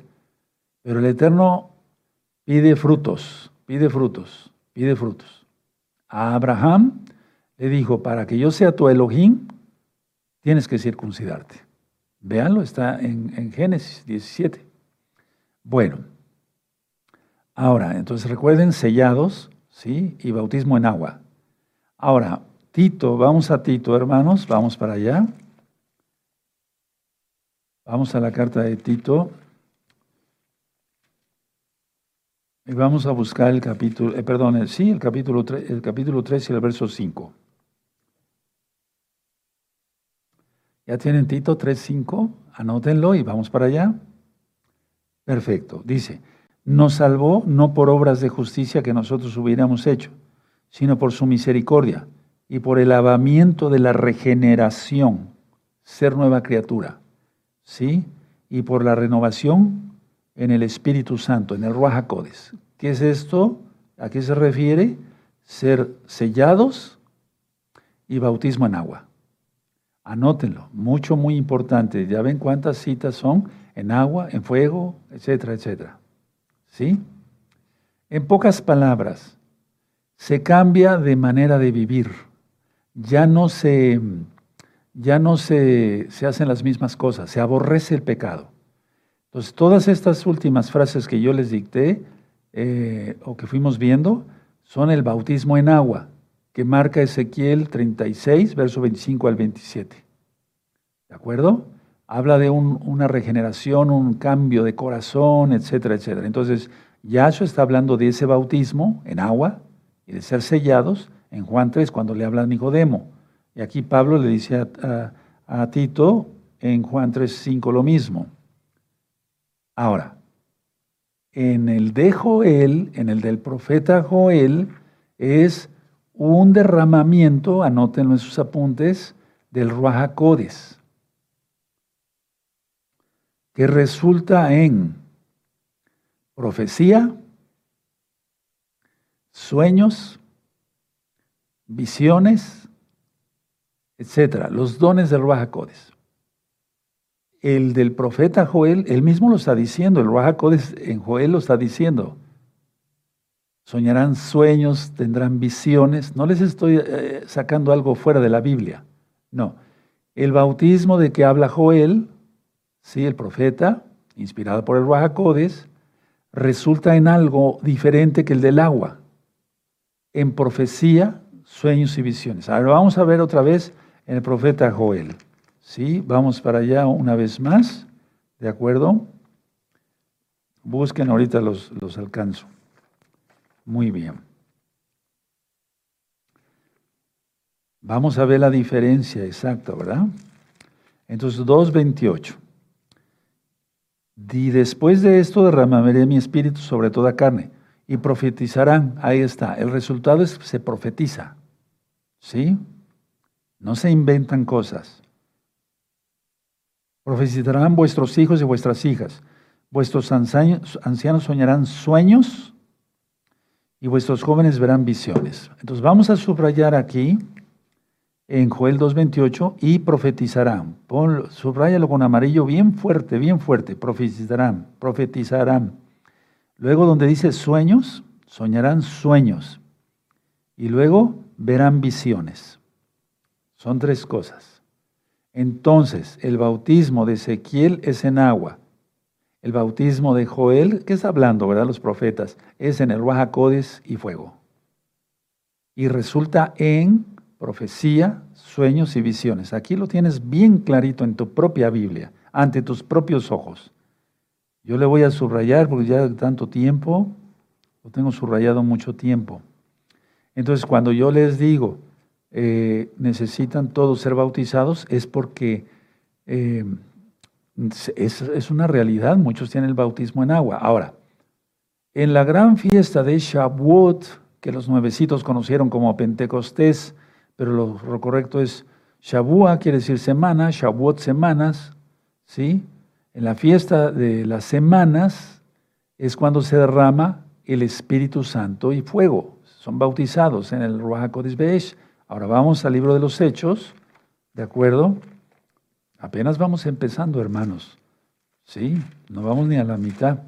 Pero el Eterno pide frutos, pide frutos, pide frutos. A Abraham le dijo, para que yo sea tu Elohim, tienes que circuncidarte. Véanlo, está en, en Génesis 17. Bueno, ahora, entonces recuerden sellados, ¿sí? Y bautismo en agua. Ahora, Tito, vamos a Tito, hermanos, vamos para allá. Vamos a la carta de Tito. Y vamos a buscar el capítulo, eh, perdón, sí, el capítulo, 3, el capítulo 3 y el verso 5. ¿Ya tienen Tito 3.5? Anótenlo y vamos para allá. Perfecto. Dice, nos salvó no por obras de justicia que nosotros hubiéramos hecho, sino por su misericordia y por el lavamiento de la regeneración, ser nueva criatura, ¿sí? Y por la renovación en el Espíritu Santo, en el Ruach ¿Qué es esto? ¿A qué se refiere? Ser sellados y bautismo en agua. Anótenlo, mucho, muy importante. Ya ven cuántas citas son en agua, en fuego, etcétera, etcétera. ¿Sí? En pocas palabras, se cambia de manera de vivir. Ya no se, ya no se, se hacen las mismas cosas, se aborrece el pecado. Entonces, todas estas últimas frases que yo les dicté eh, o que fuimos viendo son el bautismo en agua que marca Ezequiel 36, verso 25 al 27. ¿De acuerdo? Habla de una regeneración, un cambio de corazón, etcétera, etcétera. Entonces, Yahshua está hablando de ese bautismo en agua y de ser sellados en Juan 3 cuando le habla a Nicodemo. Y aquí Pablo le dice a, a Tito en Juan 3, 5 lo mismo. Ahora, en el de Joel, en el del profeta Joel, es un derramamiento, anótenlo en sus apuntes, del Ruajacodes, que resulta en profecía, sueños, visiones, etcétera, los dones del Ruajacodes. El del profeta Joel, él mismo lo está diciendo, el Ruajacodes en Joel lo está diciendo soñarán sueños, tendrán visiones. No les estoy eh, sacando algo fuera de la Biblia. No. El bautismo de que habla Joel, sí, el profeta, inspirado por el Ruajacodes, resulta en algo diferente que el del agua. En profecía, sueños y visiones. Ahora vamos a ver otra vez en el profeta Joel. Sí, vamos para allá una vez más. ¿De acuerdo? Busquen ahorita los, los alcanzo. Muy bien. Vamos a ver la diferencia exacta, ¿verdad? Entonces, 2.28. Y después de esto derramaré mi espíritu sobre toda carne y profetizarán. Ahí está. El resultado es que se profetiza. ¿Sí? No se inventan cosas. Profetizarán vuestros hijos y vuestras hijas. Vuestros ancianos soñarán sueños y vuestros jóvenes verán visiones. Entonces vamos a subrayar aquí en Joel 2.28 y profetizarán. Subrayalo con amarillo bien fuerte, bien fuerte. Profetizarán, profetizarán. Luego donde dice sueños, soñarán sueños. Y luego verán visiones. Son tres cosas. Entonces, el bautismo de Ezequiel es en agua. El bautismo de Joel, ¿qué está hablando, verdad? Los profetas, es en el Ruajacodes y fuego. Y resulta en profecía, sueños y visiones. Aquí lo tienes bien clarito en tu propia Biblia, ante tus propios ojos. Yo le voy a subrayar porque ya tanto tiempo, lo tengo subrayado mucho tiempo. Entonces, cuando yo les digo, eh, necesitan todos ser bautizados, es porque eh, es, una realidad, muchos tienen el bautismo en agua. Ahora, en la gran fiesta de Shavuot, que los nuevecitos conocieron como Pentecostés, pero lo, correcto es Shavuot, quiere decir semana, Shavuot semanas, ¿sí? En la fiesta de las semanas es cuando se derrama el Espíritu Santo y fuego. Son bautizados en el Ruach HaKodesh Ahora vamos al libro de los Hechos, ¿de acuerdo? Apenas vamos empezando, hermanos. Sí, no vamos ni a la mitad.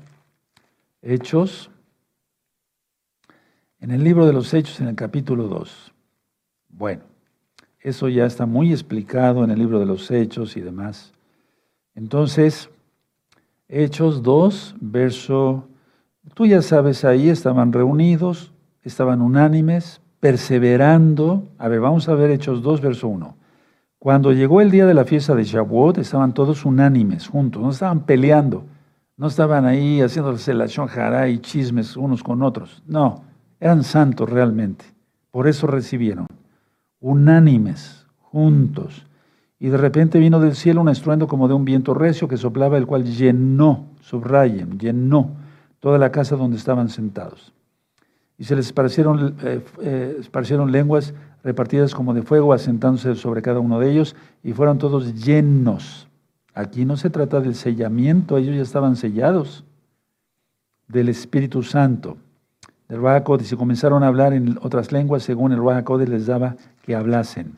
Hechos, en el libro de los Hechos, en el capítulo 2. Bueno, eso ya está muy explicado en el libro de los Hechos y demás. Entonces, Hechos 2, verso, tú ya sabes, ahí estaban reunidos, estaban unánimes, perseverando. A ver, vamos a ver Hechos 2, verso 1. Cuando llegó el día de la fiesta de Shavuot, estaban todos unánimes, juntos, no estaban peleando, no estaban ahí haciéndose la shonjara y chismes unos con otros. No, eran santos realmente. Por eso recibieron. Unánimes, juntos. Y de repente vino del cielo un estruendo como de un viento recio que soplaba, el cual llenó, subrayen, llenó toda la casa donde estaban sentados. Y se les esparcieron, eh, eh, esparcieron lenguas repartidas como de fuego, asentándose sobre cada uno de ellos, y fueron todos llenos. Aquí no se trata del sellamiento, ellos ya estaban sellados del Espíritu Santo, del Ruach se comenzaron a hablar en otras lenguas según el Ruach les daba que hablasen.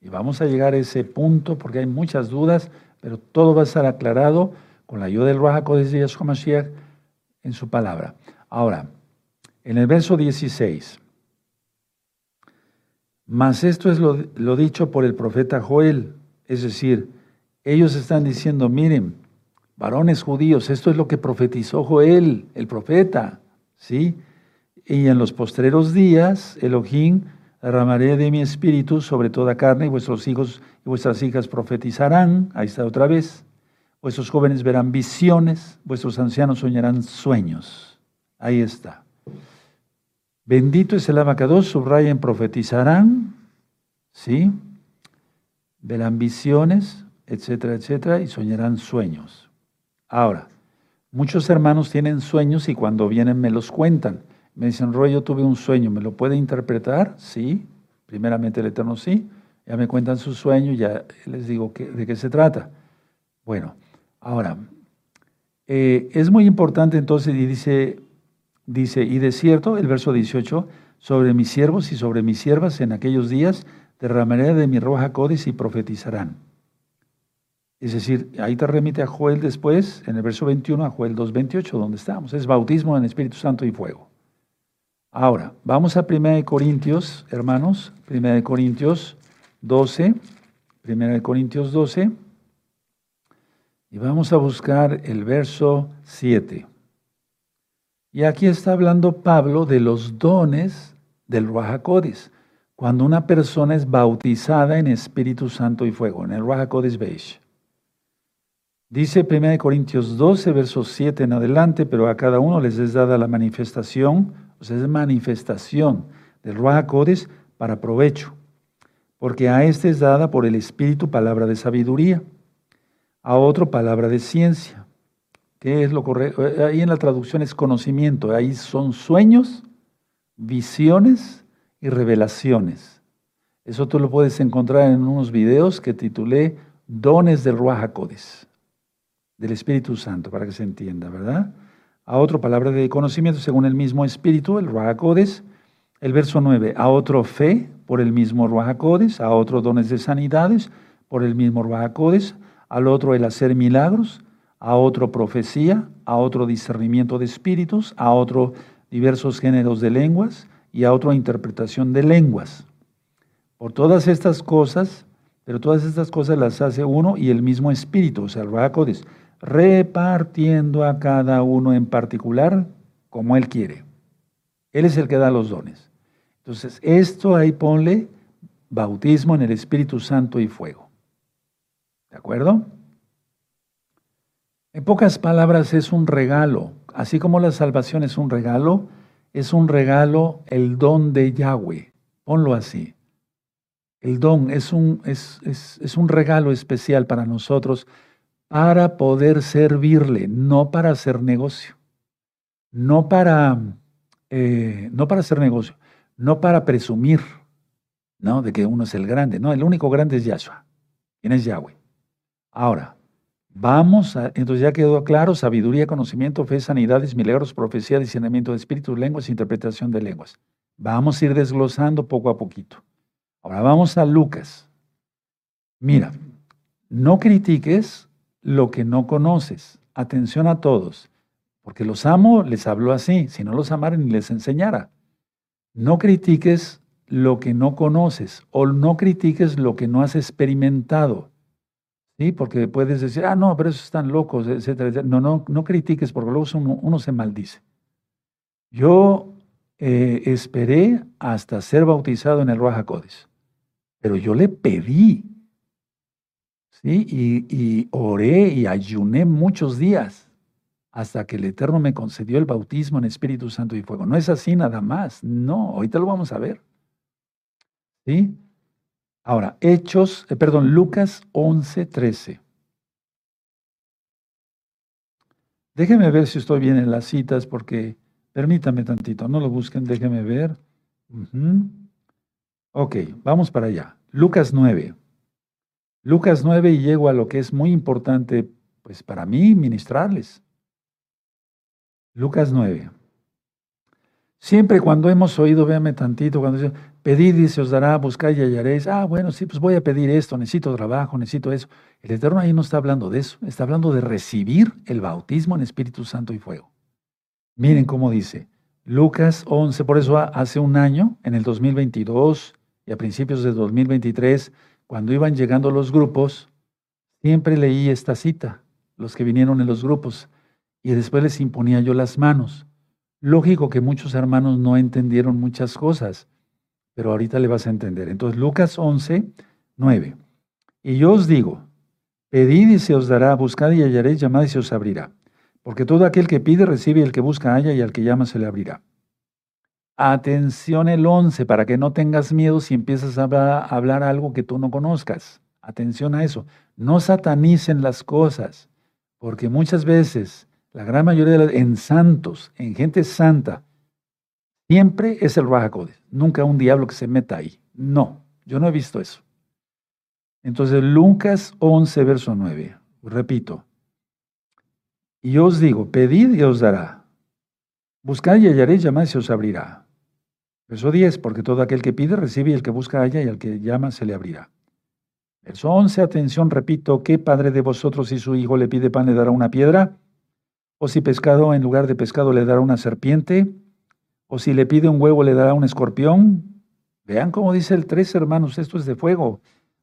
Y vamos a llegar a ese punto porque hay muchas dudas, pero todo va a estar aclarado con la ayuda del Ruach de Yahshua Mashiach en su palabra. Ahora, en el verso 16, mas esto es lo, dicho por el profeta Joel, es decir, ellos están diciendo, miren, varones judíos, esto es lo que profetizó Joel, el profeta, ¿sí? Y en los postreros días, Elohim, derramaré de mi espíritu sobre toda carne y vuestros hijos y vuestras hijas profetizarán, ahí está otra vez, vuestros jóvenes verán visiones, vuestros ancianos soñarán sueños, ahí está. Bendito es el abacados, subrayen, profetizarán, ¿sí? Verán visiones, etcétera, etcétera, y soñarán sueños. Ahora, muchos hermanos tienen sueños y cuando vienen me los cuentan. Me dicen, Roy, yo tuve un sueño, ¿me lo puede interpretar? Sí, primeramente el Eterno sí. Ya me cuentan su sueño ya les digo de qué se trata. Bueno, ahora, eh, es muy importante entonces, y dice Dice, y de cierto, el verso 18, sobre mis siervos y sobre mis siervas en aquellos días derramaré de mi roja códice y profetizarán. Es decir, ahí te remite a Joel después, en el verso 21, a Joel 2.28, donde estamos. Es bautismo en Espíritu Santo y fuego. Ahora, vamos a 1 Corintios, hermanos, 1 Corintios 12, 1 Corintios 12, y vamos a buscar el verso 7. Y aquí está hablando Pablo de los dones del Ruajacodes, cuando una persona es bautizada en Espíritu Santo y Fuego, en el Ruajacodes Beish. Dice 1 Corintios 12, versos 7 en adelante, pero a cada uno les es dada la manifestación, o sea, es manifestación del Ruajacodes para provecho, porque a este es dada por el Espíritu palabra de sabiduría, a otro palabra de ciencia ¿Qué es lo correcto? Ahí en la traducción es conocimiento, ahí son sueños, visiones y revelaciones. Eso tú lo puedes encontrar en unos videos que titulé Dones del Ruach del Espíritu Santo, para que se entienda, ¿verdad? A otro palabra de conocimiento según el mismo Espíritu, el Ruach El verso 9, a otro fe por el mismo Ruach a otro dones de sanidades por el mismo Ruach al otro el hacer milagros, a otro profecía, a otro discernimiento de espíritus, a otro diversos géneros de lenguas y a otra interpretación de lenguas. Por todas estas cosas, pero todas estas cosas las hace uno y el mismo espíritu, o sea, el Rahakodes, repartiendo a cada uno en particular como él quiere. Él es el que da los dones. Entonces, esto ahí ponle bautismo en el Espíritu Santo y fuego. ¿De acuerdo? En pocas palabras, es un regalo. Así como la salvación es un regalo, es un regalo el don de Yahweh. Ponlo así. El don es un, es, un regalo especial para nosotros para poder servirle, no para hacer negocio. No para, eh, no para hacer negocio, no para presumir, ¿no? De que uno es el grande. No, el único grande es Yahshua. ¿Quién es Yahweh? Ahora, Vamos, a, entonces ya quedó claro, sabiduría, conocimiento, fe, sanidades, milagros, profecía, discernimiento de espíritus, lenguas, interpretación de lenguas. Vamos a ir desglosando poco a poquito. Ahora vamos a Lucas. Mira, no critiques lo que no conoces. Atención a todos. Porque los amo, les hablo así. Si no los amara, ni les enseñara. No critiques lo que no conoces o no critiques lo que no has experimentado. ¿Sí? Porque puedes decir, ah, no, pero esos están locos, etcétera, No, no, no critiques porque luego uno, se maldice. Yo eh, esperé hasta ser bautizado en el Ruach pero yo le pedí, ¿sí? Y, y oré y ayuné muchos días hasta que el Eterno me concedió el bautismo en Espíritu Santo y Fuego. No es así nada más, no, ahorita lo vamos a ver. ¿Sí? Ahora, Hechos, eh, perdón, Lucas 11, 13. Déjeme ver si estoy bien en las citas porque permítame tantito, no lo busquen, déjeme ver. Ok, vamos para allá. Lucas 9. Lucas 9 y llego a lo que es muy importante, pues para mí, ministrarles. Lucas 9. Siempre cuando hemos oído, véame tantito, cuando dice, pedid y se os dará, buscad y hallaréis. Ah, bueno, sí, pues voy a pedir esto, necesito trabajo, necesito eso. El Eterno ahí no está hablando de eso, está hablando de recibir el bautismo en Espíritu Santo y fuego. Miren cómo dice, Lucas 11, por eso hace un año, en el 2022 y a principios de 2023, cuando iban llegando los grupos, siempre leí esta cita, los que vinieron en los grupos, y después les imponía yo las manos. Lógico que muchos hermanos no entendieron muchas cosas, pero ahorita le vas a entender. Entonces, Lucas 11, 9. Y yo os digo, pedid y se os dará, buscad y hallaréis, llamad y se os abrirá. Porque todo aquel que pide recibe, el que busca halla y al que llama se le abrirá. Atención el 11, para que no tengas miedo si empiezas a hablar, algo que tú no conozcas. Atención a eso. No satanicen las cosas, porque muchas veces la gran mayoría de las, en santos, en gente santa, siempre es el Rajacodes. Nunca un diablo que se meta ahí. No, yo no he visto eso. Entonces, Lucas 11, verso 9. Repito. Y os digo, pedid y os dará. Buscad y hallaréis, llamad y se os abrirá. Verso 10, porque todo aquel que pide recibe y el que busca halla y al que llama se le abrirá. Verso 11, atención, repito, ¿qué padre de vosotros si su hijo le pide pan le dará una piedra? O si pescado en lugar de pescado le dará una serpiente, o si le pide un huevo le dará un escorpión. Vean cómo dice el tres hermanos, esto es de fuego.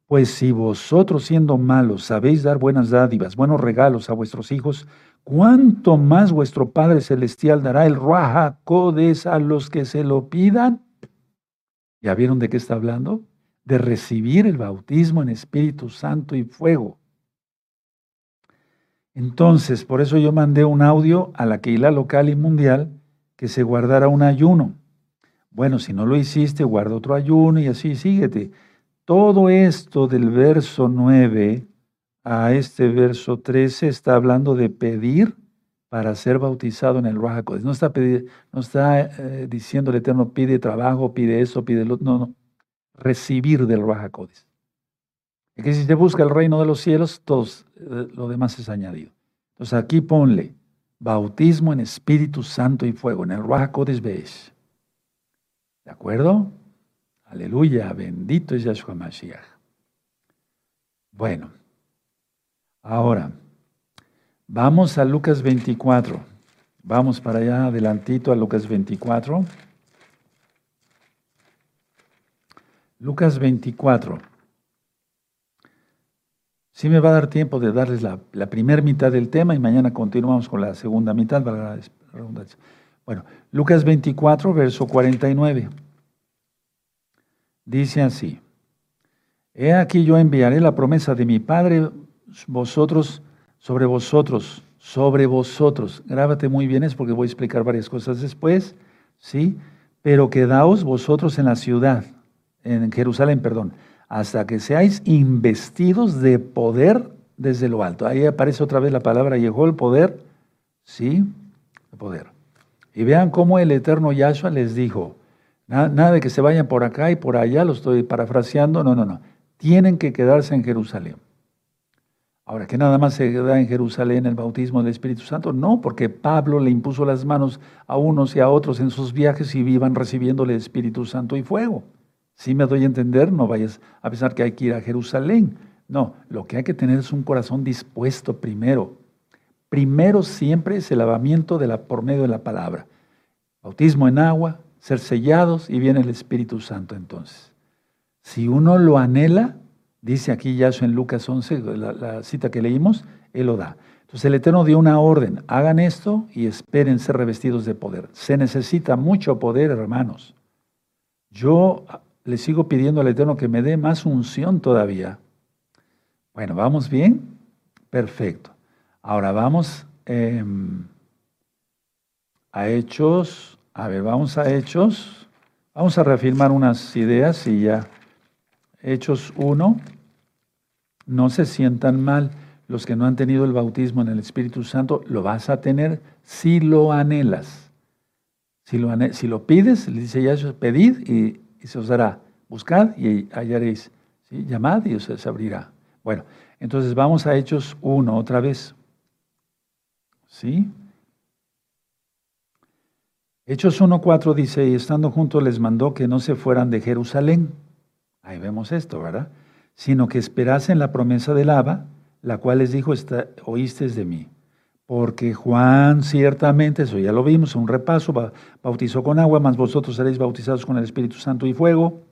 Pues si vosotros siendo malos sabéis dar buenas dádivas, buenos regalos a vuestros hijos, ¿cuánto más vuestro Padre Celestial dará el Raja Codes a los que se lo pidan? ¿Ya vieron de qué está hablando? De recibir el bautismo en Espíritu Santo y fuego. Entonces, por eso yo mandé un audio a la Keila local y mundial que se guardara un ayuno. Bueno, si no lo hiciste, guarda otro ayuno y así síguete. Todo esto del verso 9 a este verso 13 está hablando de pedir para ser bautizado en el Raja No está, no está eh, diciendo el Eterno, pide trabajo, pide eso, pide lo No, no. Recibir del Raja y que si te busca el reino de los cielos, todo eh, lo demás es añadido. Entonces aquí ponle bautismo en Espíritu Santo y fuego, en el Ruach Kodesh ¿De acuerdo? Aleluya, bendito es Yahshua Mashiach. Bueno, ahora vamos a Lucas 24. Vamos para allá adelantito a Lucas 24. Lucas 24. Sí me va a dar tiempo de darles la, primera mitad del tema y mañana continuamos con la segunda mitad. Bueno, Lucas 24, verso 49. Dice así, He aquí yo enviaré la promesa de mi Padre vosotros, sobre vosotros, sobre vosotros. Grábate muy bien es porque voy a explicar varias cosas después, ¿sí? Pero quedaos vosotros en la ciudad, en Jerusalén, perdón hasta que seáis investidos de poder desde lo alto. Ahí aparece otra vez la palabra, llegó el poder, sí, el poder. Y vean cómo el eterno Yahshua les dijo, nada, de que se vayan por acá y por allá, lo estoy parafraseando, no, no, no, tienen que quedarse en Jerusalén. Ahora, que nada más se queda en Jerusalén el bautismo del Espíritu Santo, no, porque Pablo le impuso las manos a unos y a otros en sus viajes y iban recibiendo el Espíritu Santo y fuego. Si me doy a entender, no vayas a pensar que hay que ir a Jerusalén. No, lo que hay que tener es un corazón dispuesto primero. primero siempre es el lavamiento de la, por medio de la palabra. Bautismo en agua, ser sellados y viene el Espíritu Santo entonces. Si uno lo anhela, dice aquí Yahshua en Lucas 11, la, cita que leímos, Él lo da. Entonces el Eterno dio una orden, hagan esto y esperen ser revestidos de poder. Se necesita mucho poder, hermanos. Yo le sigo pidiendo al Eterno que me dé más unción todavía. Bueno, ¿vamos bien? Perfecto. Ahora vamos em, a Hechos. A ver, vamos a Hechos. Vamos a reafirmar unas ideas y ya. Hechos 1. No se sientan mal los que no han tenido el bautismo en el Espíritu Santo. Lo vas a tener si lo anhelas. Si lo, si lo pides, le dice ya, pedid y y se os dará. Buscad y hallaréis. Llamad y os abrirá. Bueno, entonces vamos a Hechos 1 otra vez. ¿Sí? Hechos 1.4 dice, y estando juntos les mandó que no se fueran de Jerusalén. Ahí vemos esto, ¿verdad? Sino que esperasen la promesa del Abba, la cual les dijo, oíste de mí. Porque Juan ciertamente, eso ya lo vimos, un repaso, bautizó con agua, mas vosotros seréis bautizados con el Espíritu Santo y fuego.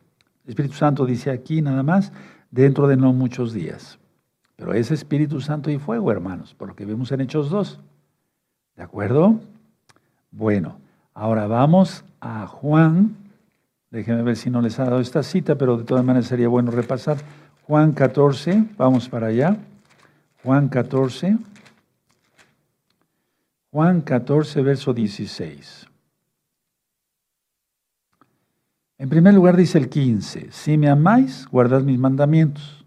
El Espíritu Santo dice aquí nada más, dentro de no muchos días. Pero es Espíritu Santo y fuego, hermanos, por lo que vemos en Hechos 2. ¿De acuerdo? Bueno, ahora vamos a Juan. Déjenme ver si no les ha dado esta cita, pero de todas maneras sería bueno repasar. Juan 14, vamos para allá. Juan 14. Juan 14, verso 16. En primer lugar dice el 15, si me amáis, guardad mis mandamientos.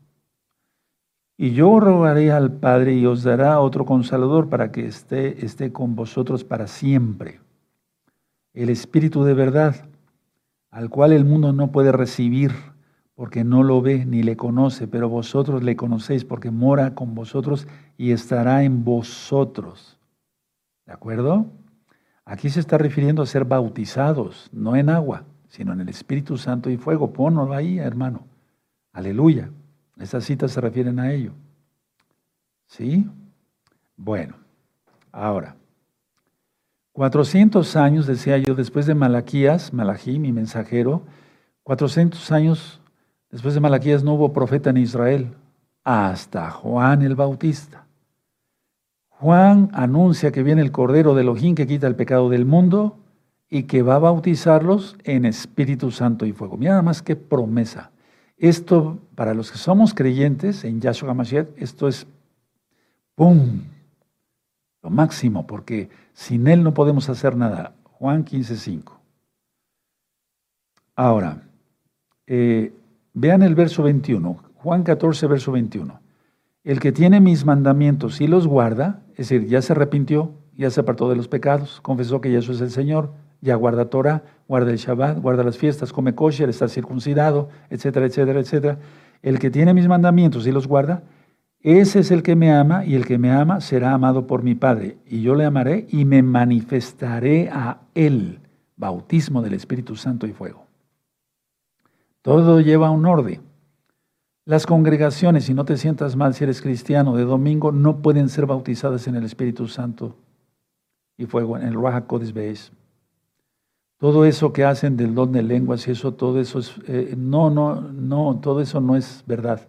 Y yo rogaré al Padre y os dará otro consolador para que esté, esté con vosotros para siempre. El Espíritu de verdad, al cual el mundo no puede recibir porque no lo ve ni le conoce, pero vosotros le conocéis porque mora con vosotros y estará en vosotros. ¿De acuerdo? Aquí se está refiriendo a ser bautizados, no en agua, sino en el Espíritu Santo y fuego. Pónlo ahí, hermano. Aleluya. Esas citas se refieren a ello. ¿Sí? Bueno, ahora. 400 años, decía yo, después de Malaquías, Malají, mi mensajero, 400 años después de Malaquías no hubo profeta en Israel, hasta Juan el Bautista. Juan anuncia que viene el Cordero de Elohim que quita el pecado del mundo y que va a bautizarlos en Espíritu Santo y fuego. Mira nada más qué promesa. Esto, para los que somos creyentes en Yahshua HaMashiach, esto es ¡pum! Lo máximo, porque sin Él no podemos hacer nada. Juan 15.5. Ahora, eh, vean el verso 21. Juan 14, verso 21. El que tiene mis mandamientos y los guarda, es decir, ya se arrepintió, ya se apartó de los pecados, confesó que Jesús es el Señor, ya guarda Torah, guarda el Shabbat, guarda las fiestas, come kosher, está circuncidado, etcétera, etcétera, etcétera. El que tiene mis mandamientos y los guarda, ese es el que me ama y el que me ama será amado por mi Padre. Y yo le amaré y me manifestaré a él. Bautismo del Espíritu Santo y fuego. Todo lleva un orden. Las congregaciones, y no te sientas mal si eres cristiano, de domingo no pueden ser bautizadas en el Espíritu Santo y fuego, en el Raja Kodesh Todo eso que hacen del don de lenguas y eso, todo eso es, eh, no, no, no, todo eso no es verdad.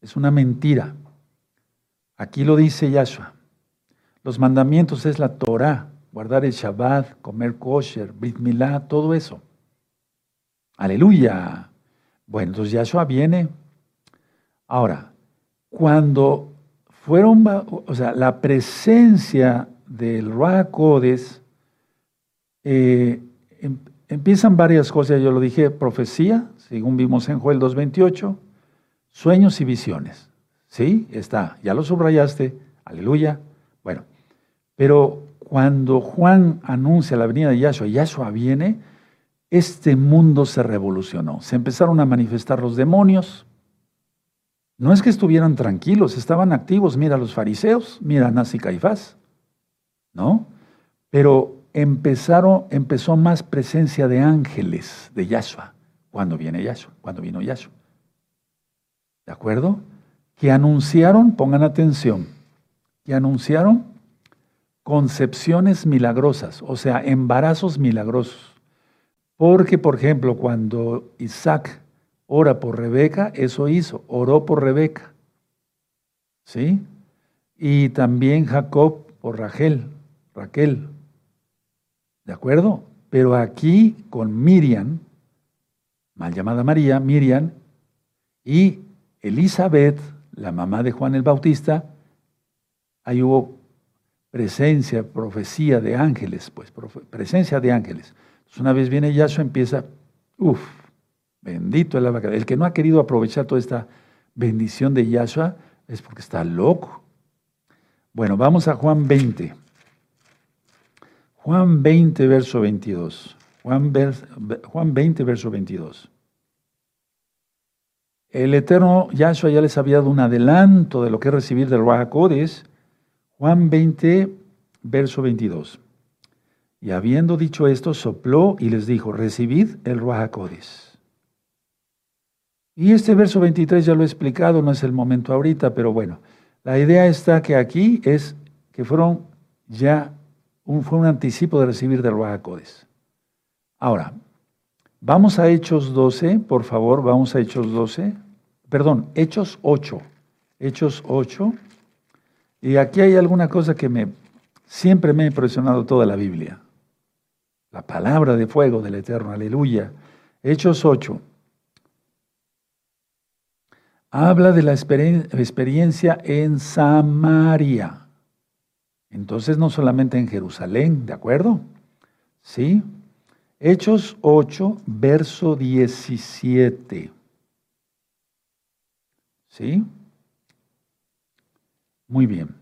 Es una mentira. Aquí lo dice Yahshua. Los mandamientos es la Torah, guardar el Shabbat, comer kosher, Brit Milá, todo eso. Aleluya. Bueno, entonces Yahshua viene Ahora, cuando fueron, o sea, la presencia del Ruach eh, em, empiezan varias cosas, yo lo dije, profecía, según vimos en Joel 2.28, sueños y visiones. ¿Sí? Está, ya lo subrayaste, aleluya. Bueno, pero cuando Juan anuncia la venida de Yahshua, Yahshua viene, este mundo se revolucionó. Se empezaron a manifestar los demonios, no es que estuvieran tranquilos, estaban activos. Mira los fariseos, mira a y Caifás, ¿no? Pero empezaron, empezó más presencia de ángeles de Yahshua cuando viene Yahshua, cuando vino Yahshua. ¿De acuerdo? Que anunciaron, pongan atención, que anunciaron concepciones milagrosas, o sea, embarazos milagrosos. Porque, por ejemplo, cuando Isaac ora por Rebeca, eso hizo, oró por Rebeca. ¿Sí? Y también Jacob por Rachel, Raquel. ¿De acuerdo? Pero aquí con Miriam, mal llamada María, Miriam, y Elizabeth, la mamá de Juan el Bautista, ahí hubo presencia, profecía de ángeles, pues presencia de ángeles. Entonces una vez viene Yahshua empieza, uff, bendito el abacate. El que no ha querido aprovechar toda esta bendición de Yahshua es porque está loco. Bueno, vamos a Juan 20. Juan 20, verso 22. Juan, Juan 20, verso 22. El eterno Yahshua ya les había dado un adelanto de lo que es recibir del Raja Juan 20, verso 22. Y habiendo dicho esto, sopló y les dijo, recibid el Raja Y este verso 23 ya lo he explicado, no es el momento ahorita, pero bueno, la idea está que aquí es que fueron ya un, fue un anticipo de recibir del Raja Ahora, vamos a Hechos 12, por favor, vamos a Hechos 12. Perdón, Hechos 8. Hechos 8. Y aquí hay alguna cosa que me siempre me ha impresionado toda la Biblia. La palabra de fuego del Eterno, aleluya. Hechos 8 habla de la experiencia en Samaria. Entonces no solamente en Jerusalén, ¿de acuerdo? ¿Sí? Hechos 8, verso 17. ¿Sí? Muy bien.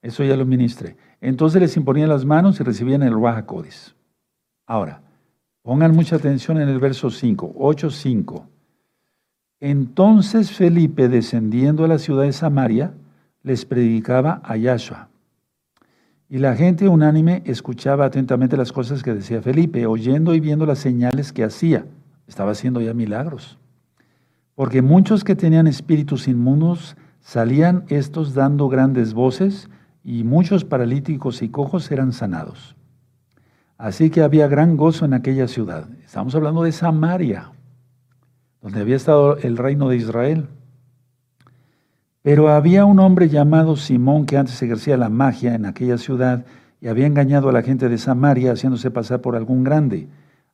Eso ya lo ministré. Entonces les imponían las manos y recibían el Ruach Ahora, pongan mucha atención en el verso 5, 8, 5. Entonces Felipe, descendiendo a la ciudad de Samaria, les predicaba a Yahshua. Y la gente unánime escuchaba atentamente las cosas que decía Felipe, oyendo y viendo las señales que hacía. Estaba haciendo ya milagros. Porque muchos que tenían espíritus inmundos salían estos dando grandes voces y muchos paralíticos y cojos eran sanados. Así que había gran gozo en aquella ciudad. Estamos hablando de Samaria donde había estado el reino de Israel. Pero había un hombre llamado Simón que antes ejercía la magia en aquella ciudad y había engañado a la gente de Samaria haciéndose pasar por algún grande.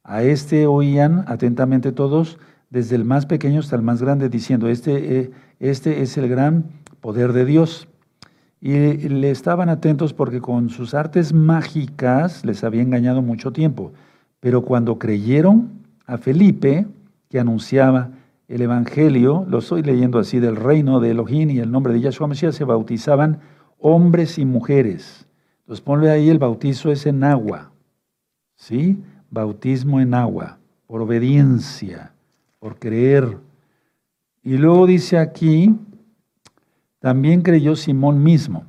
A este oían atentamente todos, desde el más pequeño hasta el más grande, diciendo, este, eh, este es el gran poder de Dios. Y le estaban atentos porque con sus artes mágicas les había engañado mucho tiempo. Pero cuando creyeron a Felipe, que anunciaba el Evangelio, lo estoy leyendo así, del reino de Elohim y el nombre de Yahshua Mesías, se bautizaban hombres y mujeres. Entonces ponle ahí, el bautizo es en agua, ¿sí? Bautismo en agua, por obediencia, por creer. Y luego dice aquí, también creyó Simón mismo,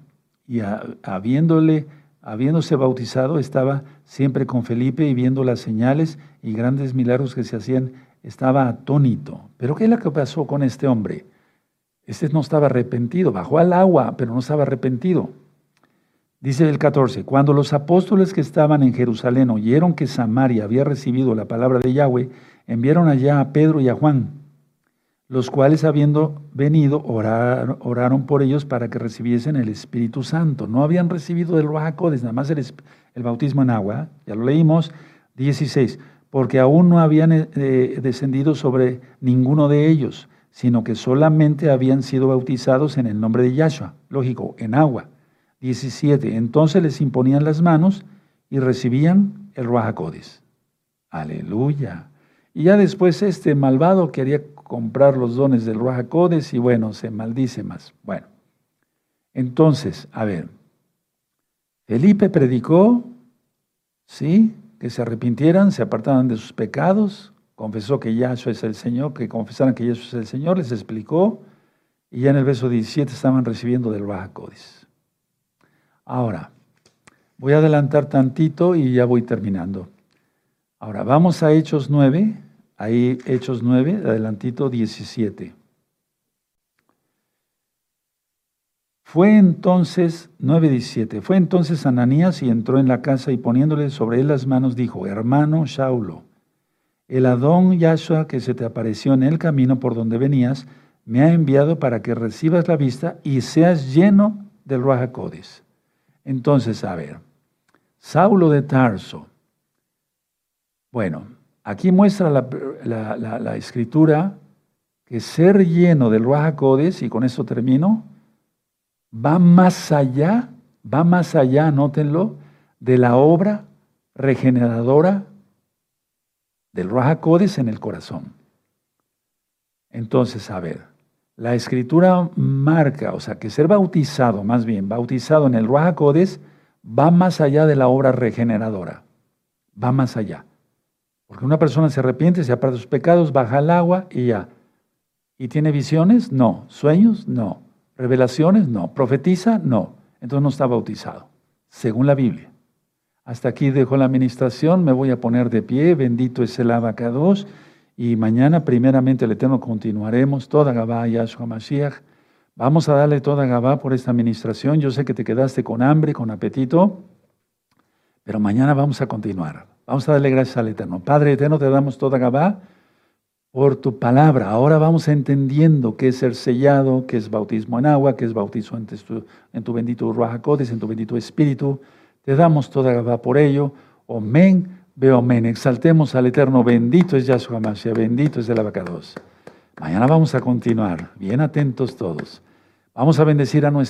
y habiéndole, habiéndose bautizado, estaba siempre con Felipe y viendo las señales y grandes milagros que se hacían estaba atónito. ¿Pero qué es lo que pasó con este hombre? Este no estaba arrepentido, bajó al agua, pero no estaba arrepentido. Dice el 14, cuando los apóstoles que estaban en Jerusalén oyeron que Samaria había recibido la palabra de Yahweh, enviaron allá a Pedro y a Juan, los cuales habiendo venido oraron, por ellos para que recibiesen el Espíritu Santo. No habían recibido el Ruach nada más el, el bautismo en agua, ya lo leímos, 16 porque aún no habían eh, eh, descendido sobre ninguno de ellos, sino que solamente habían sido bautizados en el nombre de Yahshua, lógico, en agua. 17. Entonces les imponían las manos y recibían el Ruajacodes. Aleluya. Y ya después este malvado quería comprar los dones del Ruajacodes y bueno, se maldice más. Bueno, entonces, a ver, Felipe predicó, ¿sí? Que se arrepintieran, se apartaran de sus pecados, confesó que Yahshua es el Señor, que confesaran que Yahshua es el Señor, les explicó, y ya en el verso 17 estaban recibiendo del Baja Ahora, voy a adelantar tantito y ya voy terminando. Ahora, vamos a Hechos 9, ahí Hechos 9, adelantito 17. Fue entonces, 9.17, fue entonces Ananías y entró en la casa y poniéndole sobre él las manos dijo, hermano Shaulo, el Adón Yahshua que se te apareció en el camino por donde venías, me ha enviado para que recibas la vista y seas lleno del Ruajacodes. Entonces, a ver, Saulo de Tarso. Bueno, aquí muestra la, escritura que ser lleno del Ruajacodes, y con esto termino, va más allá, va más allá, anótenlo, de la obra regeneradora del Raja en el corazón. Entonces, a ver, la escritura marca, o sea, que ser bautizado, más bien, bautizado en el Raja va más allá de la obra regeneradora, va más allá. Porque una persona se arrepiente, se aparta de sus pecados, baja al agua y ya. ¿Y tiene visiones? No. ¿Sueños? No. ¿Revelaciones? No. ¿Profetiza? No. Entonces no está bautizado, según la Biblia. Hasta aquí dejo la administración, me voy a poner de pie, bendito es el abacados, y mañana primeramente el Eterno continuaremos toda Gabá Yahshua Mashiach. Vamos a darle toda Gabá por esta administración. Yo sé que te quedaste con hambre, con apetito, pero mañana vamos a continuar. Vamos a darle gracias al Eterno. Padre Eterno, te damos toda Gabá por tu palabra. Ahora vamos entendiendo qué es ser sellado, qué es bautismo en agua, qué es bautizo en tu, en tu bendito Ruajacodes, en tu bendito Espíritu. Te damos toda Gabá por ello. Omen, veo amén. Exaltemos al Eterno. Bendito es Yahshua Mashiach. Bendito es el abacados. Mañana vamos a continuar. Bien atentos todos. Vamos a bendecir a nuestro